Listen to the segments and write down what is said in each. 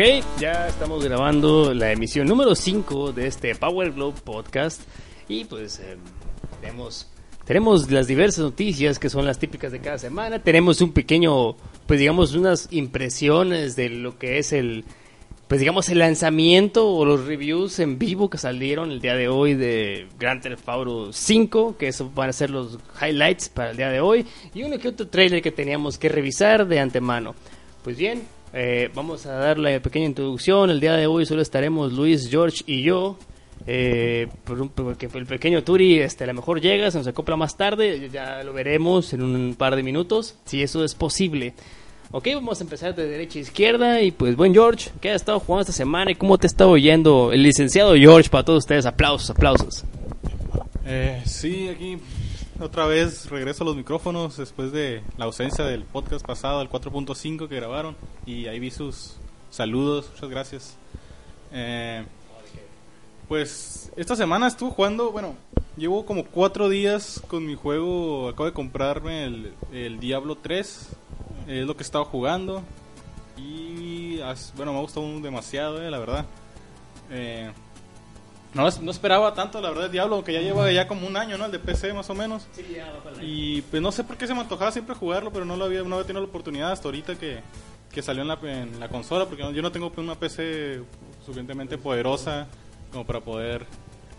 Ok, ya estamos grabando la emisión número 5 de este Power Globe podcast. Y pues eh, tenemos, tenemos las diversas noticias que son las típicas de cada semana, tenemos un pequeño, pues digamos unas impresiones de lo que es el, pues digamos el lanzamiento o los reviews en vivo que salieron el día de hoy de Grand Theft Auto 5, que eso van a ser los highlights para el día de hoy. Y uno que otro trailer que teníamos que revisar de antemano. Pues bien, eh, vamos a dar la pequeña introducción. El día de hoy solo estaremos Luis, George y yo. Eh, porque el pequeño Turi este, a lo mejor llega, se nos acopla más tarde. Ya lo veremos en un par de minutos, si eso es posible. Ok, vamos a empezar de derecha a izquierda. Y pues, buen George, ¿qué has estado jugando esta semana y cómo te está oyendo el licenciado George para todos ustedes? Aplausos, aplausos. Eh, sí, aquí otra vez regreso a los micrófonos después de la ausencia del podcast pasado, el 4.5 que grabaron. Y ahí vi sus saludos, muchas gracias. Eh, pues esta semana estuve jugando, bueno, llevo como cuatro días con mi juego, acabo de comprarme el, el Diablo 3, es lo que he estado jugando. Y bueno, me ha gustado demasiado, eh, la verdad. Eh, no, no esperaba tanto, la verdad, el Diablo, que ya lleva ya como un año, ¿no? El de PC más o menos. Y pues no sé por qué se me antojaba siempre jugarlo, pero no lo había, no había tenido la oportunidad hasta ahorita que, que salió en la, en la consola, porque no- yo no tengo pues, una PC suficientemente poderosa como para poder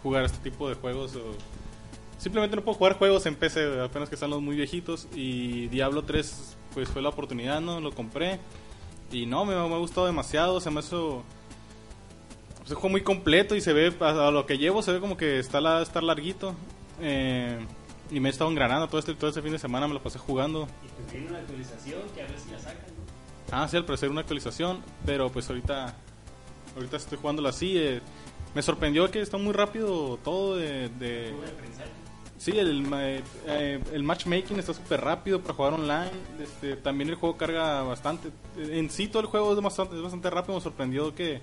jugar este tipo de juegos. o- simplemente no puedo jugar juegos en PC, apenas que están los muy viejitos. Y Diablo 3 pues fue la oportunidad, ¿no? Lo compré. Y no, me, me ha gustado demasiado, se me hizo... Es un juego muy completo y se ve, a, lo que llevo, se ve como que está, la, está larguito. Eh, y me he estado engranando todo este, todo este fin de semana, me lo pasé jugando. Tiene una actualización que a ver si la sacan. Ah, sí, al parecer una actualización, pero pues ahorita ahorita estoy jugándolo así. eh, me sorprendió que está muy rápido todo de... de- sí, el, ma- eh, el matchmaking está súper rápido para jugar online. Este, también el juego carga bastante. En sí todo el juego es bastante, es bastante rápido, me sorprendió que...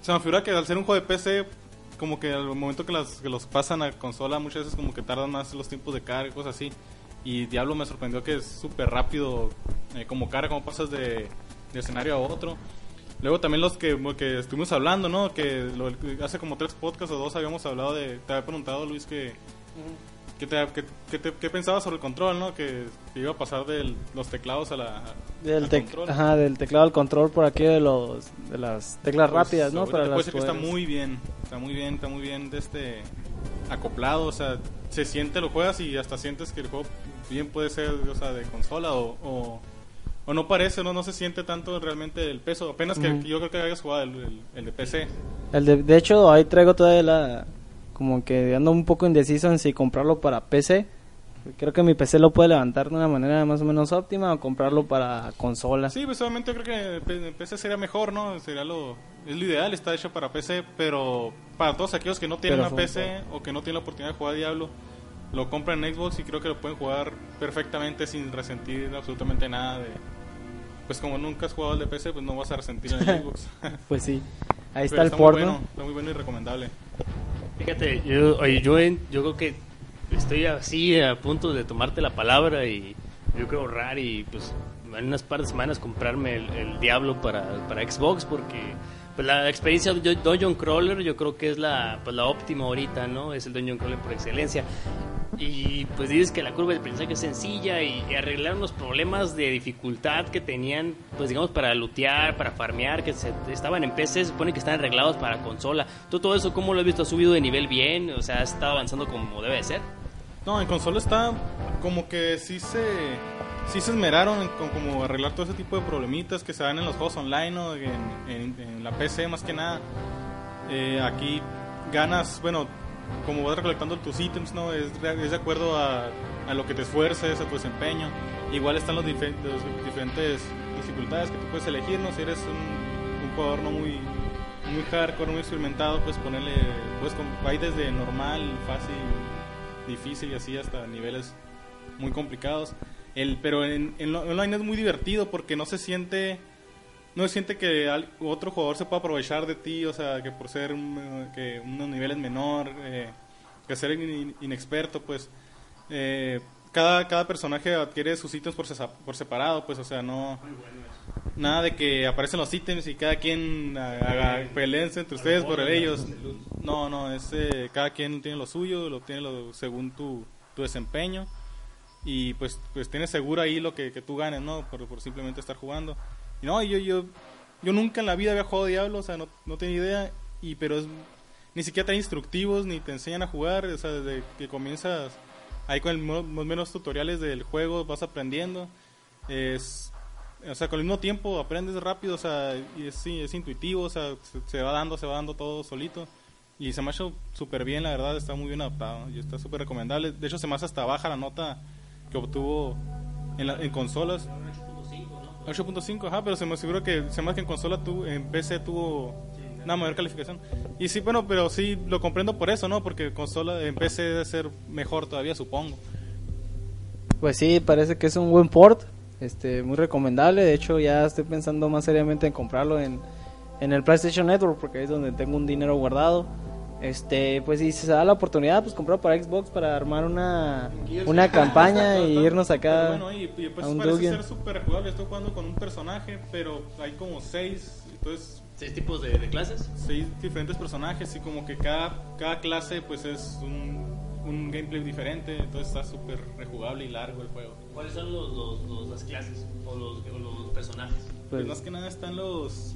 Se me figura que al ser un juego de PC, como que al momento que, los pasan a consola, muchas veces como que tardan más los tiempos de carga y cosas así. Y Diablo me sorprendió que es súper rápido, eh, como carga, como pasas de, de escenario a otro. Luego también los que, que estuvimos hablando, ¿no? Que lo- hace como tres podcasts o dos habíamos hablado de... Te había preguntado, Luis, que... ¿Qué, te, que- que te- pensabas sobre el control, no? Que iba a pasar de los teclados a la... Del, tec- control. ajá, del teclado al control por aquí de los de las teclas Pues, rápidas, ¿no? puedo las que está muy bien, está muy bien, está muy bien de este acoplado, o sea, se siente, lo juegas y hasta sientes que el juego bien puede ser, o sea, de consola o, o, o no parece, no, no se siente tanto realmente el peso, apenas que yo creo que hayas jugado el, el- el de PC. El de, de hecho, ahí traigo todavía la como que ando un poco indeciso en si comprarlo para PC. Creo que mi PC lo puede levantar de una manera más o menos óptima o comprarlo para consola. Sí, pues obviamente yo creo que PC sería mejor, ¿no? Sería lo, es lo ideal, está hecho para PC, pero para todos aquellos que no tienen Pero una PC o que no tienen la oportunidad de jugar Diablo, lo compran en Xbox y creo que lo pueden jugar perfectamente sin resentir absolutamente nada de... Pues como nunca has jugado el de PC, pues no vas a resentir en el Xbox. Pues sí. Ahí está Pero el porno. bueno, está muy bueno y recomendable. Fíjate, yo, yo, yo creo que estoy así a punto de tomarte la palabra y yo creo ahorrar y pues en unas par de semanas comprarme el, el Diablo para, para Xbox porque pues la experiencia de Dungeon Crawler yo creo que es la, pues la óptima ahorita, ¿no? Es el Dungeon Crawler por excelencia. Y pues dices que la curva de aprendizaje es sencilla y, arreglar los problemas de dificultad que tenían, pues digamos, para lootear, para farmear, que se, estaban en PC, se supone que están arreglados para consola. ¿Tú todo eso cómo lo has visto? ¿Ha subido de nivel bien? O sea, ¿ha estado avanzando como debe de ser? No, en consola está como que sí se, sí se esmeraron en como arreglar todo ese tipo de problemitas que se dan en los juegos online o en, en, la PC más que nada. Eh, aquí ganas, bueno, como vas recolectando tus ítems, ¿no? Es, es de acuerdo a, a, lo que te esfuerces, a tu desempeño. Igual están los, diferentes dificultades que tú puedes elegir, ¿no? Si eres un, un jugador no muy, muy hardcore, muy experimentado, pues ponerle, pues hay desde normal, fácil, difícil y así hasta niveles muy complicados. El, pero en, en online es muy divertido porque no se siente no se siente que otro jugador se pueda aprovechar de ti, o sea, que por ser que unos niveles menor, eh, que ser inexperto, pues eh, cada, cada personaje adquiere sus ítems por, por separado, pues, o sea, no nada de que aparecen los ítems y cada quien haga peleense entre ustedes por ellos. No, no, es eh, cada quien tiene lo suyo, lo tiene lo, según tu, tu desempeño y pues pues tienes seguro ahí lo que, que tú ganes, ¿no? Por, por simplemente estar jugando. Y no, yo, yo, yo nunca en la vida había jugado Diablo, o sea, no, no tenía idea, y pero es, ni siquiera te instructivos, ni te enseñan a jugar, o sea, desde que comienzas ahí con el, más menos tutoriales del juego vas aprendiendo. Es, o sea, con el mismo tiempo aprendes rápido, o sea, y es, sí, es intuitivo, o sea, se, va dando, se va dando todo solito. Y se me ha hecho súper bien, la verdad, está muy bien adaptado y está súper recomendable. De hecho, se me hace hasta baja la nota que obtuvo en, la, en consolas. 8.5, ajá, pero se me aseguró que se más que en consola tu, en PC tuvo una mayor calificación. Y sí, bueno, pero sí lo comprendo por eso, ¿no? Porque consola en PC debe ser mejor todavía, supongo. Pues sí, parece que es un buen port, este, muy recomendable. De hecho, ya estoy pensando más seriamente en comprarlo en, en el PlayStation Network porque es donde tengo un dinero guardado. Este, pues si se da la oportunidad, pues comprar para Xbox para armar una, una campaña y irnos acá bueno, y, pues a un parece ser súper jugable. Estoy jugando con un personaje, pero hay como seis, entonces... ¿Seis tipos de, clases? Seis diferentes personajes y como que cada, cada clase pues es un, un gameplay diferente, entonces está súper rejugable y largo el juego. ¿Cuáles son los, los, las clases o los, los personajes? Pues, más que nada están los...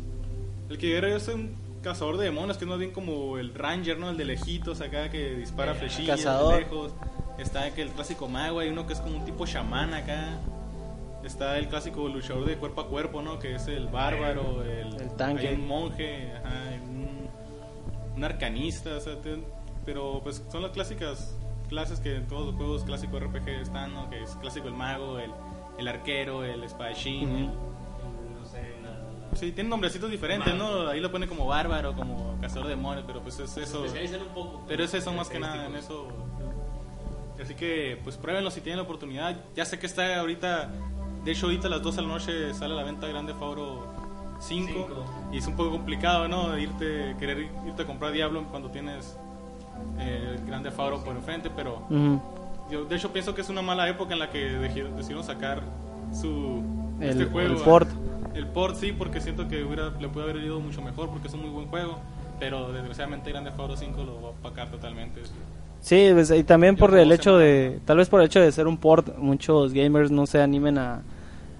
El que yo es un cazador de demonios, que es más bien como el ranger, ¿no? El de lejitos acá que dispara flechillas de lejos. Está el clásico mago, hay uno que es como un tipo chamán acá. Está el clásico luchador de cuerpo a cuerpo, ¿no? Que es el bárbaro, el, el tanque. Hay un monje, un, arcanista, o sea, pero pues son las clásicas clases que en todos los juegos clásicos RPG están, ¿no? Que es clásico el mago, el, el arquero, el espadachín, Sí, tienen nombrecitos diferentes, ¿no? Ahí lo pone como bárbaro, como cazador de demonios, pero pues es eso. un poco. Pero es eso más que nada, en eso. Así que, pues pruébenlo si tienen la oportunidad. Ya sé que está ahorita, de hecho ahorita a las 2 de la noche sale a la venta Grande Fauro 5, y es un poco complicado, ¿no? Irte, querer irte a comprar Diablo cuando tienes eh, Grande Fauro por enfrente, pero yo de hecho pienso que es una mala época en la que decidieron sacar su este juego. El port. El port sí, porque siento que hubiera, le puede haber ido mucho mejor porque es un muy buen juego. Pero desgraciadamente Grande Auto 5 lo va a opacar totalmente. Sí, pues, y también por el hecho de, tal vez por el hecho de ser un port, muchos gamers no se animen a,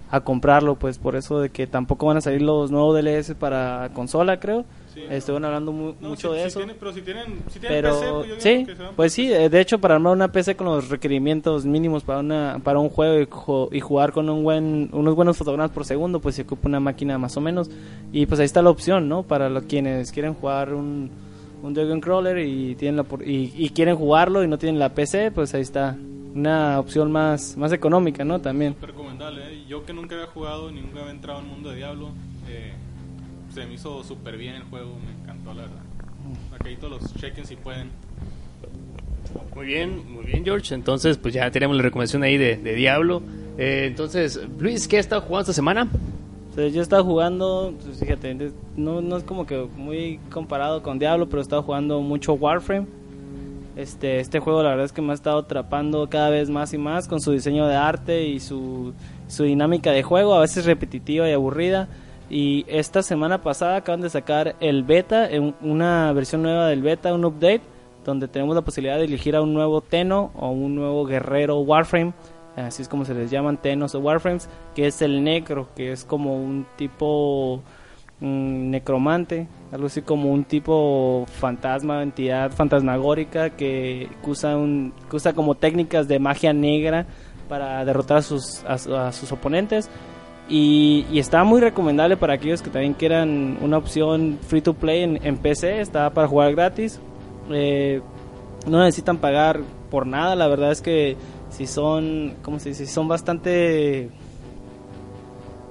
a comprarlo, pues por eso de que tampoco van a salir los nuevos DLS para consola, creo. Sí, hablando mucho de eso. pero si tienen, si tienen PC, pues, sí, pues sí, de hecho para armar una PC con los requerimientos mínimos para una para un juego y, jugar con un buen unos buenos fotogramas por segundo, pues se ocupa una máquina más o menos y pues ahí está la opción, ¿no? Para los quienes quieren jugar un un Dragon Crawler y tienen la, y, quieren jugarlo y no tienen la PC, pues ahí está una opción más más económica, ¿no? También. recomendable, ¿eh? Yo que nunca había jugado ni nunca había entrado en el mundo de Diablo, se me hizo súper bien el juego, me encantó la verdad. Aquí todos los chequen si pueden. Muy bien, muy bien George. Entonces, pues ya tenemos la recomendación ahí de, Diablo. Eh, entonces, Luis, ¿qué has estado jugando esta semana? Pues yo he estado jugando, pues fíjate, no, no es como que muy comparado con Diablo, pero he estado jugando mucho Warframe. Este, este juego la verdad es que me ha estado atrapando cada vez más y más con su diseño de arte y su, su dinámica de juego, a veces repetitiva y aburrida Y esta semana pasada acaban de sacar el beta, una versión nueva del beta, un update, donde tenemos la posibilidad de elegir a un nuevo Teno o un nuevo guerrero Warframe, así es como se les llaman Tenos o Warframes, que es el necro, que es como un tipo un necromante, algo así como un tipo fantasma, entidad fantasmagórica que usa, un, que usa como técnicas de magia negra para derrotar a sus, a, sus oponentes. Y, y está muy recomendable para aquellos que también quieran una opción free to play en, PC, está para jugar gratis. Eh, no necesitan pagar por nada, la verdad es que si son, ¿cómo se dice? Si son bastante...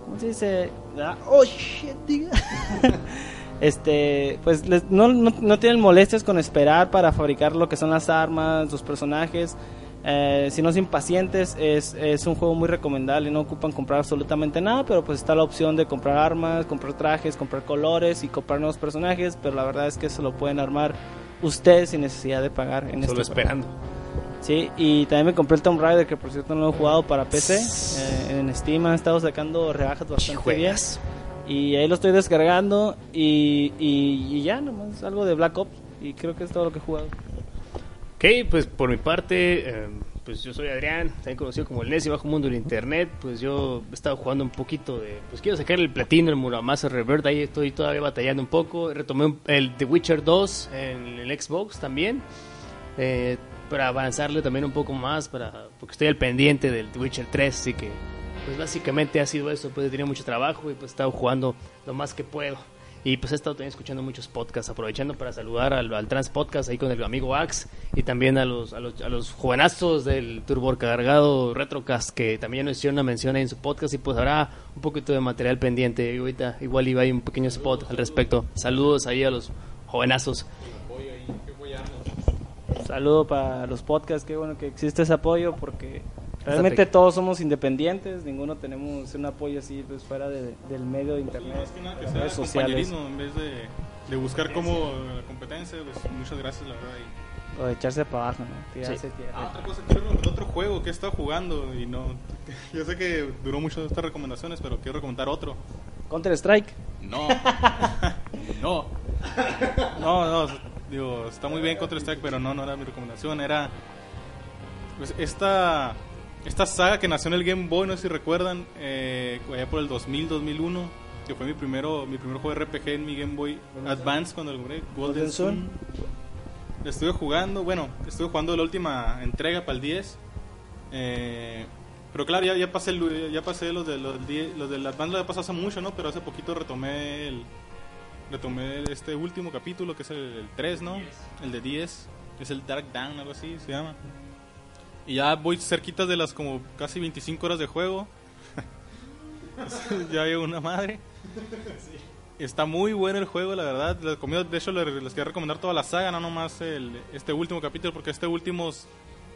¿Cómo se dice? Ah, oh, shit, este, pues no, no, tienen molestias con esperar para fabricar lo que son las armas, los personajes. Eh, si no son impacientes, es, es un juego muy recomendable. No ocupan comprar absolutamente nada, pero pues está la opción de comprar armas, comprar trajes, comprar colores y comprar nuevos personajes. Pero la verdad es que se lo pueden armar ustedes sin necesidad de pagar. En Solo este esperando. Sí, y también me compré el Tomb Raider, que por cierto no lo he jugado para PC. Eh, en Steam han estado sacando rebajas bastante bien. Y ahí lo estoy descargando y, y, ya, nomás algo de Black Ops. Y creo que es todo lo que he jugado. Ok, pues por mi parte, eh, pues yo soy Adrián, también conocido como el Nessie Bajo Mundo del Internet. Pues yo he estado jugando un poquito de. Pues quiero sacar el platino, el Muramasa Revert. Ahí estoy todavía batallando un poco. Retomé el The Witcher 2 en el Xbox también. Eh, para avanzarle también un poco más, para porque estoy al pendiente del The Witcher 3, así que pues básicamente ha sido eso, pues he tenido mucho trabajo y pues he estado jugando lo más que puedo. Y pues he estado también escuchando muchos podcasts, aprovechando para saludar al, Trans Podcast ahí con el amigo Ax y también a los, a los, a los jovenazos del Turbo Cargado Retrocast que también nos hicieron una mención ahí en su podcast y pues habrá un poquito de material pendiente. Y ahorita igual iba ahí un pequeño spot al respecto. Saludos ahí a los jovenazos. Saludo para los podcasts, qué bueno que existe ese apoyo porque realmente todos somos independientes, ninguno tenemos un apoyo así pues fuera de, del medio de internet, más que nada que redes sociales. En vez de, de buscar como la competencia, pues muchas gracias la verdad. Y... O de echarse para abajo, ¿no? Tirarse, sí. ah, otra cosa, quiero otro juego que he estado jugando y no... Yo sé que duró mucho estas recomendaciones, pero quiero recomendar otro. Counter Strike. No. no. No, no Digo, está muy bien Counter Strike, pero no, no era mi recomendación. Era pues, esta, esta saga que nació en el Game Boy, no sé si recuerdan, eh, allá por el 2000, 2001, que fue mi primero mi primer juego de RPG en mi Game Boy Advance cuando lo compré, Golden Sun. Estuve jugando, bueno, estuve jugando la última entrega para el 10. Eh, pero claro, ya, ya pasé, ya pasé los, de, los, los del Advance, lo he pasado hace mucho, ¿no? Pero hace poquito retomé el, retomé este último capítulo, que es el, 3, ¿no? El de 10, es el Dark Down, algo así se llama. Y ya voy cerquitas de las como casi 25 horas de juego. ya hay una madre. Está muy bueno el juego, la verdad. de hecho, les, les quería recomendar toda la saga, no nomás el, este último capítulo, porque este último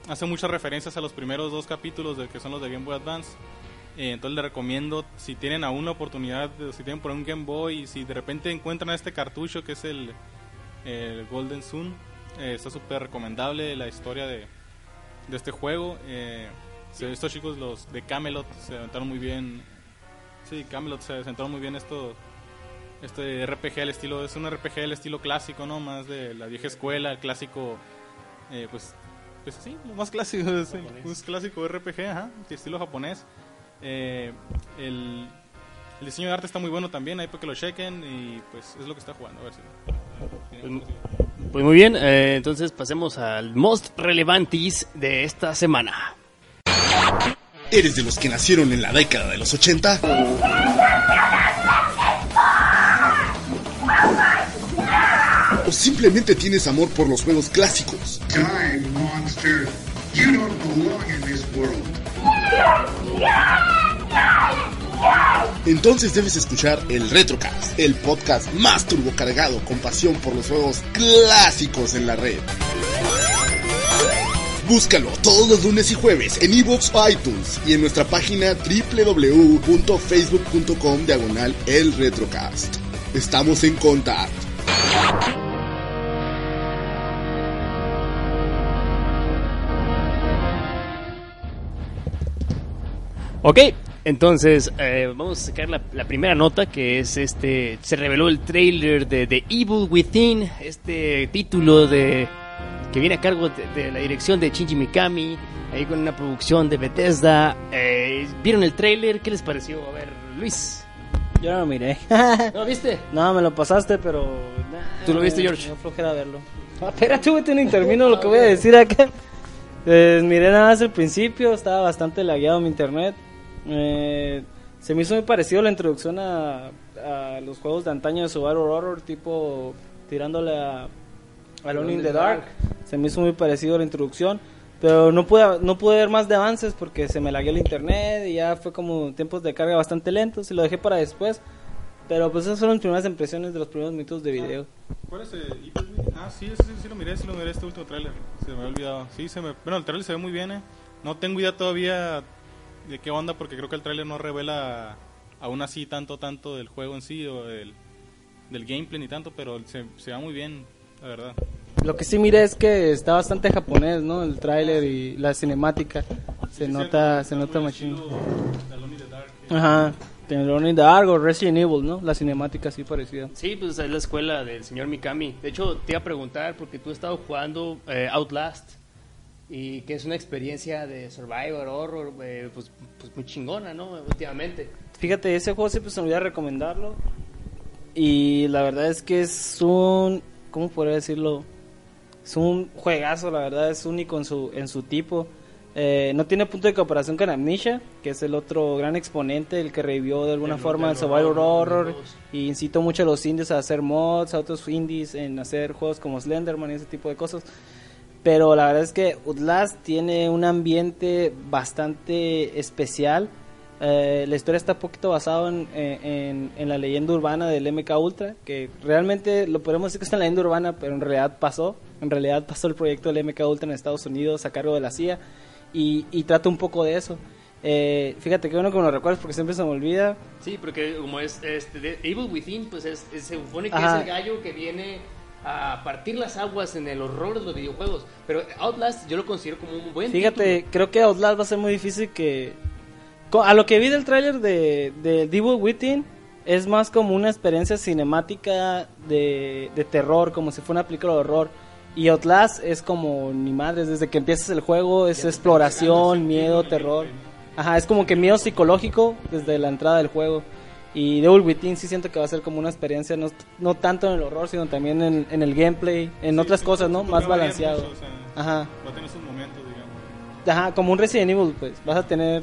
hace muchas referencias a los primeros dos capítulos de que son los de Game Boy Advance. Eh, entonces le recomiendo, si tienen aún la oportunidad, si tienen por un Game Boy, si de repente encuentran este cartucho que es el, Golden Sun, eh, está súper recomendable la historia de, de este juego. Eh, estos chicos, los de Camelot, se aventaron muy bien. Sí, Camelot se aventaron muy bien esto. Este RPG al estilo, es un RPG al estilo clásico, ¿no? Más de la vieja escuela, el clásico, pues, pues sí, lo más clásico, es un clásico RPG, ajá, de estilo japonés. Eh, el, diseño de arte está muy bueno también, ahí para que lo chequen y pues es lo que está jugando. A ver si... Pues, muy bien, eh, entonces pasemos al most relevantis de esta semana. ¿Eres de los que nacieron en la década de los 80? ¿O simplemente tienes amor por los juegos clásicos? Time, monster. You don't belong in this world. Entonces debes escuchar el Retrocast, el podcast más turbocargado con pasión por los juegos clásicos en la red. Búscalo todos los lunes y jueves en iVoox o iTunes y en nuestra página www.facebook.com diagonal el Retrocast. Estamos en contacto. Ok, Entonces, eh, vamos a sacar la, la primera nota que es este. Se reveló el trailer de The Evil Within, este título de que viene a cargo de, de la dirección de Shinji Mikami, ahí con una producción de Bethesda. Eh, ¿Vieron el trailer? ¿Qué les pareció? A ver, Luis. Yo no lo miré. ¿No viste? no, me lo pasaste, pero... nah, ¿Tú lo viste, George? Dio flojera verlo. Ah, espérate, güey, te termino lo que voy a decir acá. Pues miré nada más el principio, estaba bastante lagueado mi internet. Eh, se me hizo muy parecido la introducción a, a los juegos de antaño de Subaru Horror, tipo tirándole a Alone in the Dark. Se me hizo muy parecido la introducción, pero no pude, no pude ver más de avances porque se me lagueó el internet y ya fue como tiempos de carga bastante lentos y lo dejé para después. Pero pues esas fueron mis primeras impresiones de los primeros minutos de video. ¿Cuál es el? Ah, sí, sí, sí, lo miré, sí lo miré este último tráiler. Se me había olvidado. Sí, se me... Bueno, el tráiler se ve muy bien, eh. No tengo idea todavía de qué onda porque creo que el tráiler no revela aún así tanto, tanto del juego en sí o del, del gameplay ni tanto, pero se, se ve muy bien, la verdad. Lo que sí miré es que está bastante japonés, ¿no? El tráiler y la cinemática. Se Sí, nota, se nota machín. estilo de Alone in the Dark. Ajá. Alone in the Dark o Resident Evil, ¿no? La cinemática así parecida. Sí, pues es la escuela del señor Mikami. De hecho, te iba a preguntar porque tú has estado jugando eh, Outlast y que es una experiencia de survivor, horror, eh, pues, pues muy chingona, ¿no? Últimamente. Fíjate, ese juego siempre se me olvida recomendarlo. Y la verdad es que es un. ¿Cómo podría decirlo? Es un juegazo, la verdad, es único en su, en su tipo. Eh, no tiene punto de comparación con Amnesia, que es el otro gran exponente, el que revivió de alguna El- forma el Survivor horror, Y incitó mucho a los indies a hacer mods, a otros indies en hacer juegos como Slenderman y ese tipo de cosas. Pero la verdad es que Outlast tiene un ambiente bastante especial. Eh, la historia está un poquito basada en, en- en la leyenda urbana del MK Ultra, que realmente lo podemos decir que es una leyenda urbana, pero en realidad pasó. En realidad pasó el proyecto del MK Ultra en Estados Unidos a cargo de la CIA y, y trata un poco de eso. Eh, fíjate que bueno que me lo recuerdas porque siempre se me olvida. Sí, porque como es este, Evil Within, pues es, es- se supone que Ajá. es el gallo que viene a partir las aguas en el horror de los videojuegos. Pero Outlast yo lo considero como un buen Fíjate, título. creo que Outlast va a ser muy difícil que... A lo que vi del tráiler de, de Devil Within, es más como una experiencia cinemática de, de terror, como si fuera una película de horror. Y Outlast es como ni madres, desde que empiezas el juego es exploración, miedo, terror. Ajá, es como que miedo psicológico desde la entrada del juego. Y Devil Within sí siento que va a ser como una experiencia no, no tanto en el horror, sino también en, en el gameplay, en Sí, otras sí, cosas, ¿no? Más balanceado. mucho, o sea, Ajá. Va a tener sus momentos, digamos. Ajá, como un Resident Evil, pues. Vas a tener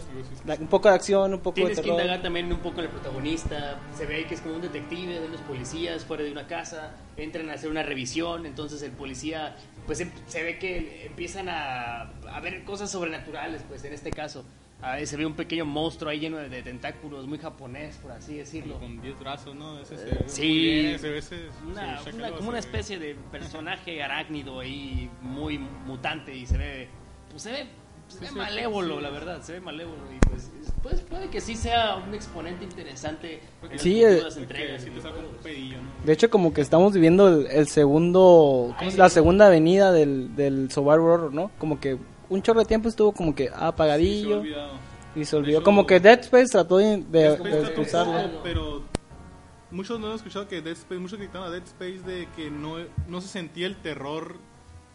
un poco de acción, un poco Tienes de que terror. indagar también un poco el protagonista. Se ve que es como un detective de los policías fuera de una casa. Entran a hacer una revisión. Entonces el policía, pues em- se ve que empiezan a, a ver cosas sobrenaturales, pues en este caso. Ah, se ve un pequeño monstruo ahí lleno de, de tentáculos, muy japonés, por así decirlo. Con 10 brazos, ¿no? Ese se ve sí. muy bien, ese, ese, Una, sí, una- chécalo, como una especie de personaje arácnido ahí, muy mutante y se ve, pues se ve, se ve sí, malévolo, sí. la verdad, se ve malévolo y pues, pues puede que sí sea un exponente interesante en Sí, las entregas. sí te saca un pedillo, ¿no? De hecho, como que estamos viviendo el, el segundo... ¿cómo es? La segunda avenida del, del Survivor Horror, ¿no? Como que un chorro de tiempo estuvo como que Sí, se apagadillo olvidado. y se olvidó. hecho, como que Dead Space trató de, de, expulsarlo. pero muchos no han escuchado que Dead Space, muchos gritaron a Dead Space de que no, no se sentía el terror,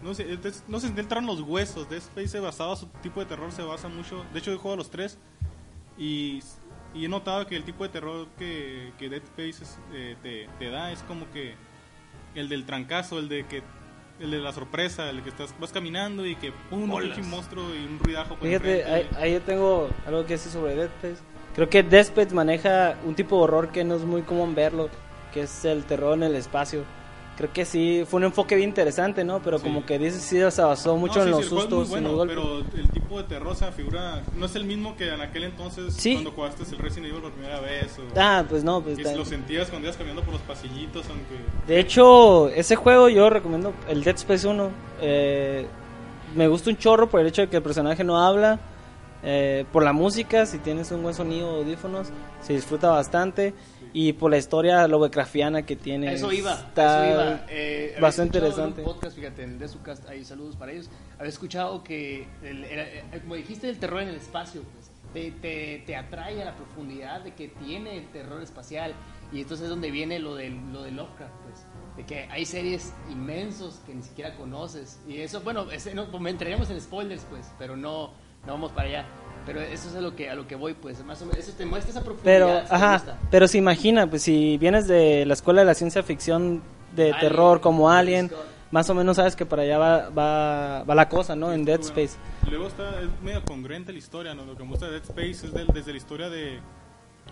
no se, no se sentía el terror en los huesos. Dead Space se basaba, su tipo de terror se basa mucho, de hecho he jugado a los tres y, y he notado que el tipo de terror que, que Dead Space es, eh, te, te da es como que el del trancazo, el de que el de la sorpresa, el que estás vas caminando y que pum, un monstruo y un ruidajo por Fíjate, ahí, ahí yo tengo algo que decir sobre Dead Space. Creo que Dead Space maneja un tipo de horror que no es muy común verlo, que es el terror en el espacio. Creo que sí, fue un enfoque bien interesante, ¿no? Pero Sí. como que dice sí se basó mucho No, en los sí, sustos y en los bueno, golpes. pero el tipo de terror, figura, no es el mismo que en aquel entonces Sí. cuando jugaste el Resident Evil por primera vez. O, Ah, pues no, pues lo sentías cuando ibas caminando por los pasillitos, aunque... De hecho, ese juego yo recomiendo el Dead Space 1. Eh, me gusta un chorro por el hecho de que el personaje no habla. eh, por la música, si tienes un buen sonido audífonos, se disfruta bastante. Y por la historia Lovecraftiana que tiene. Eso iba, está eso iba. Eh, bastante escuchado en interesante. un podcast, fíjate, en el de su cast, ahí saludos para ellos. Había escuchado que, el- era- eh, como dijiste, el terror en el espacio, pues, te, te, te atrae a la profundidad de que tiene el terror espacial. Y entonces es donde viene lo de, lo de Lovecraft, pues. De que hay series inmensos que ni siquiera conoces. Y eso, bueno, ese, no, me entraríamos en spoilers, pues, pero no, no vamos para allá. Pero eso es a lo que a lo que voy, pues, más o menos, eso te muestra esa profundidad. Pero, si ajá, pero se imagina, pues si vienes de la escuela de la ciencia ficción de Alien, terror como Alien, Scott. más o menos sabes que para allá va, va, va la cosa, ¿no? En Dead Space. Luego está, es medio congruente la historia, ¿no? Lo que me gusta de Dead Space es del- desde la historia de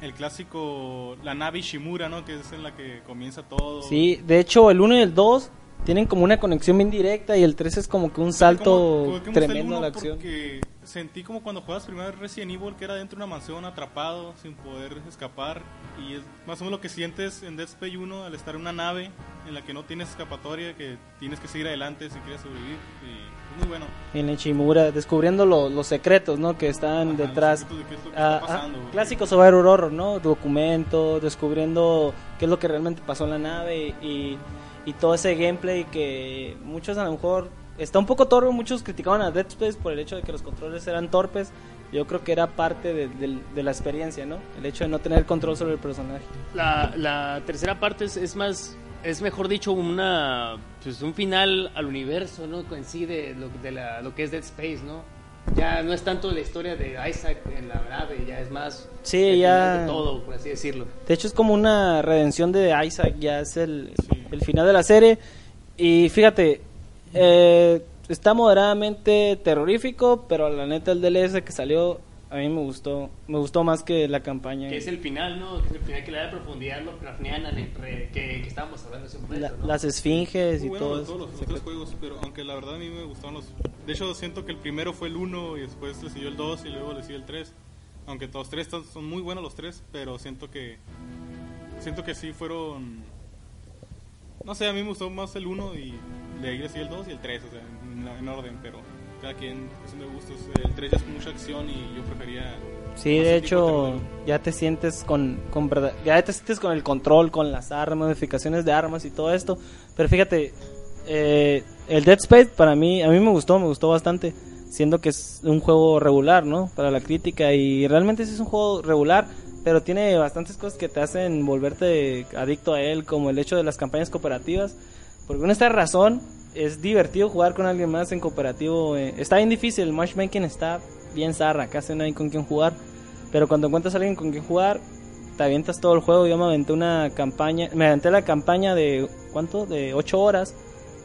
el clásico, la nave Ishimura, ¿no? Que es en la que comienza todo. Sí, de hecho el 1 y el 2 tienen como una conexión bien directa y el 3 es como que un salto Como- como que tremendo a la acción. Porque sentí como cuando juegas primero Resident Evil que era dentro de una mansión atrapado sin poder escapar y es más o menos lo que sientes en Dead Space 1 al estar en una nave en la que no tienes escapatoria, que tienes que seguir adelante si quieres sobrevivir y es muy bueno. En Ishimura, descubriendo lo- los secretos, ¿no? Que están Ajá, detrás. de qué es lo que Ah, está pasando, ah, clásico survival horror, ¿no? Documento, descubriendo qué es lo que realmente pasó en la nave y, y todo ese gameplay que muchos a lo mejor está un poco torpe, muchos criticaban a Dead Space por el hecho de que los controles eran torpes. Yo creo que era parte de, de- de la experiencia, ¿no? El hecho de no tener control sobre el personaje. La, la tercera parte es, es más, es mejor dicho, una, pues un final al universo, ¿no? Coincide lo, de la, lo que es Dead Space, ¿no? Ya no es tanto la historia de Isaac en la nave, ya es más Sí, ya- de todo, por así decirlo. De hecho, es como una redención de Isaac, ya es el, Sí. el final de la serie. Y fíjate, eh, está moderadamente terrorífico, pero la neta el DLC que salió a mí me gustó, me gustó más que la campaña. Que es el final, ¿no? Que es el final que le da profundidad lo crafniana que, que estábamos hablando hace un momento, La- ¿no? Las esfinges y bueno todo todos los, los tres juegos, pero aunque la verdad a mí me gustaron los... De hecho, siento que el primero fue el 1 y después le siguió el 2 y luego le siguió el 3. Aunque todos tres están- son muy buenos los tres, pero siento que... Siento que sí fueron... No sé, a mí me gustó más el 1 y de ahí le sigue el 2 y el 3, o sea, en, en orden, pero cada quien es de gustos. El 3 ya es mucha acción y yo prefería... Sí, de hecho, ya te sientes con, con verdad, ya te sientes con el control, con las armas, modificaciones de armas y todo esto. Pero fíjate, eh, el Dead Space para mí, a mí me gustó, me gustó bastante, siendo que es un juego regular, ¿no? Para la crítica y realmente sí es un juego regular, pero tiene bastantes cosas que te hacen volverte adicto a él, como el hecho de las campañas cooperativas. Por una esta razón, es divertido jugar con alguien más en cooperativo. eh, Está bien difícil, el matchmaking está bien zarra, casi no hay con quien jugar. Pero cuando encuentras a alguien con quien jugar, te avientas todo el juego. Yo me aventé una campaña, me aventé la campaña de, ¿cuánto? De 8 horas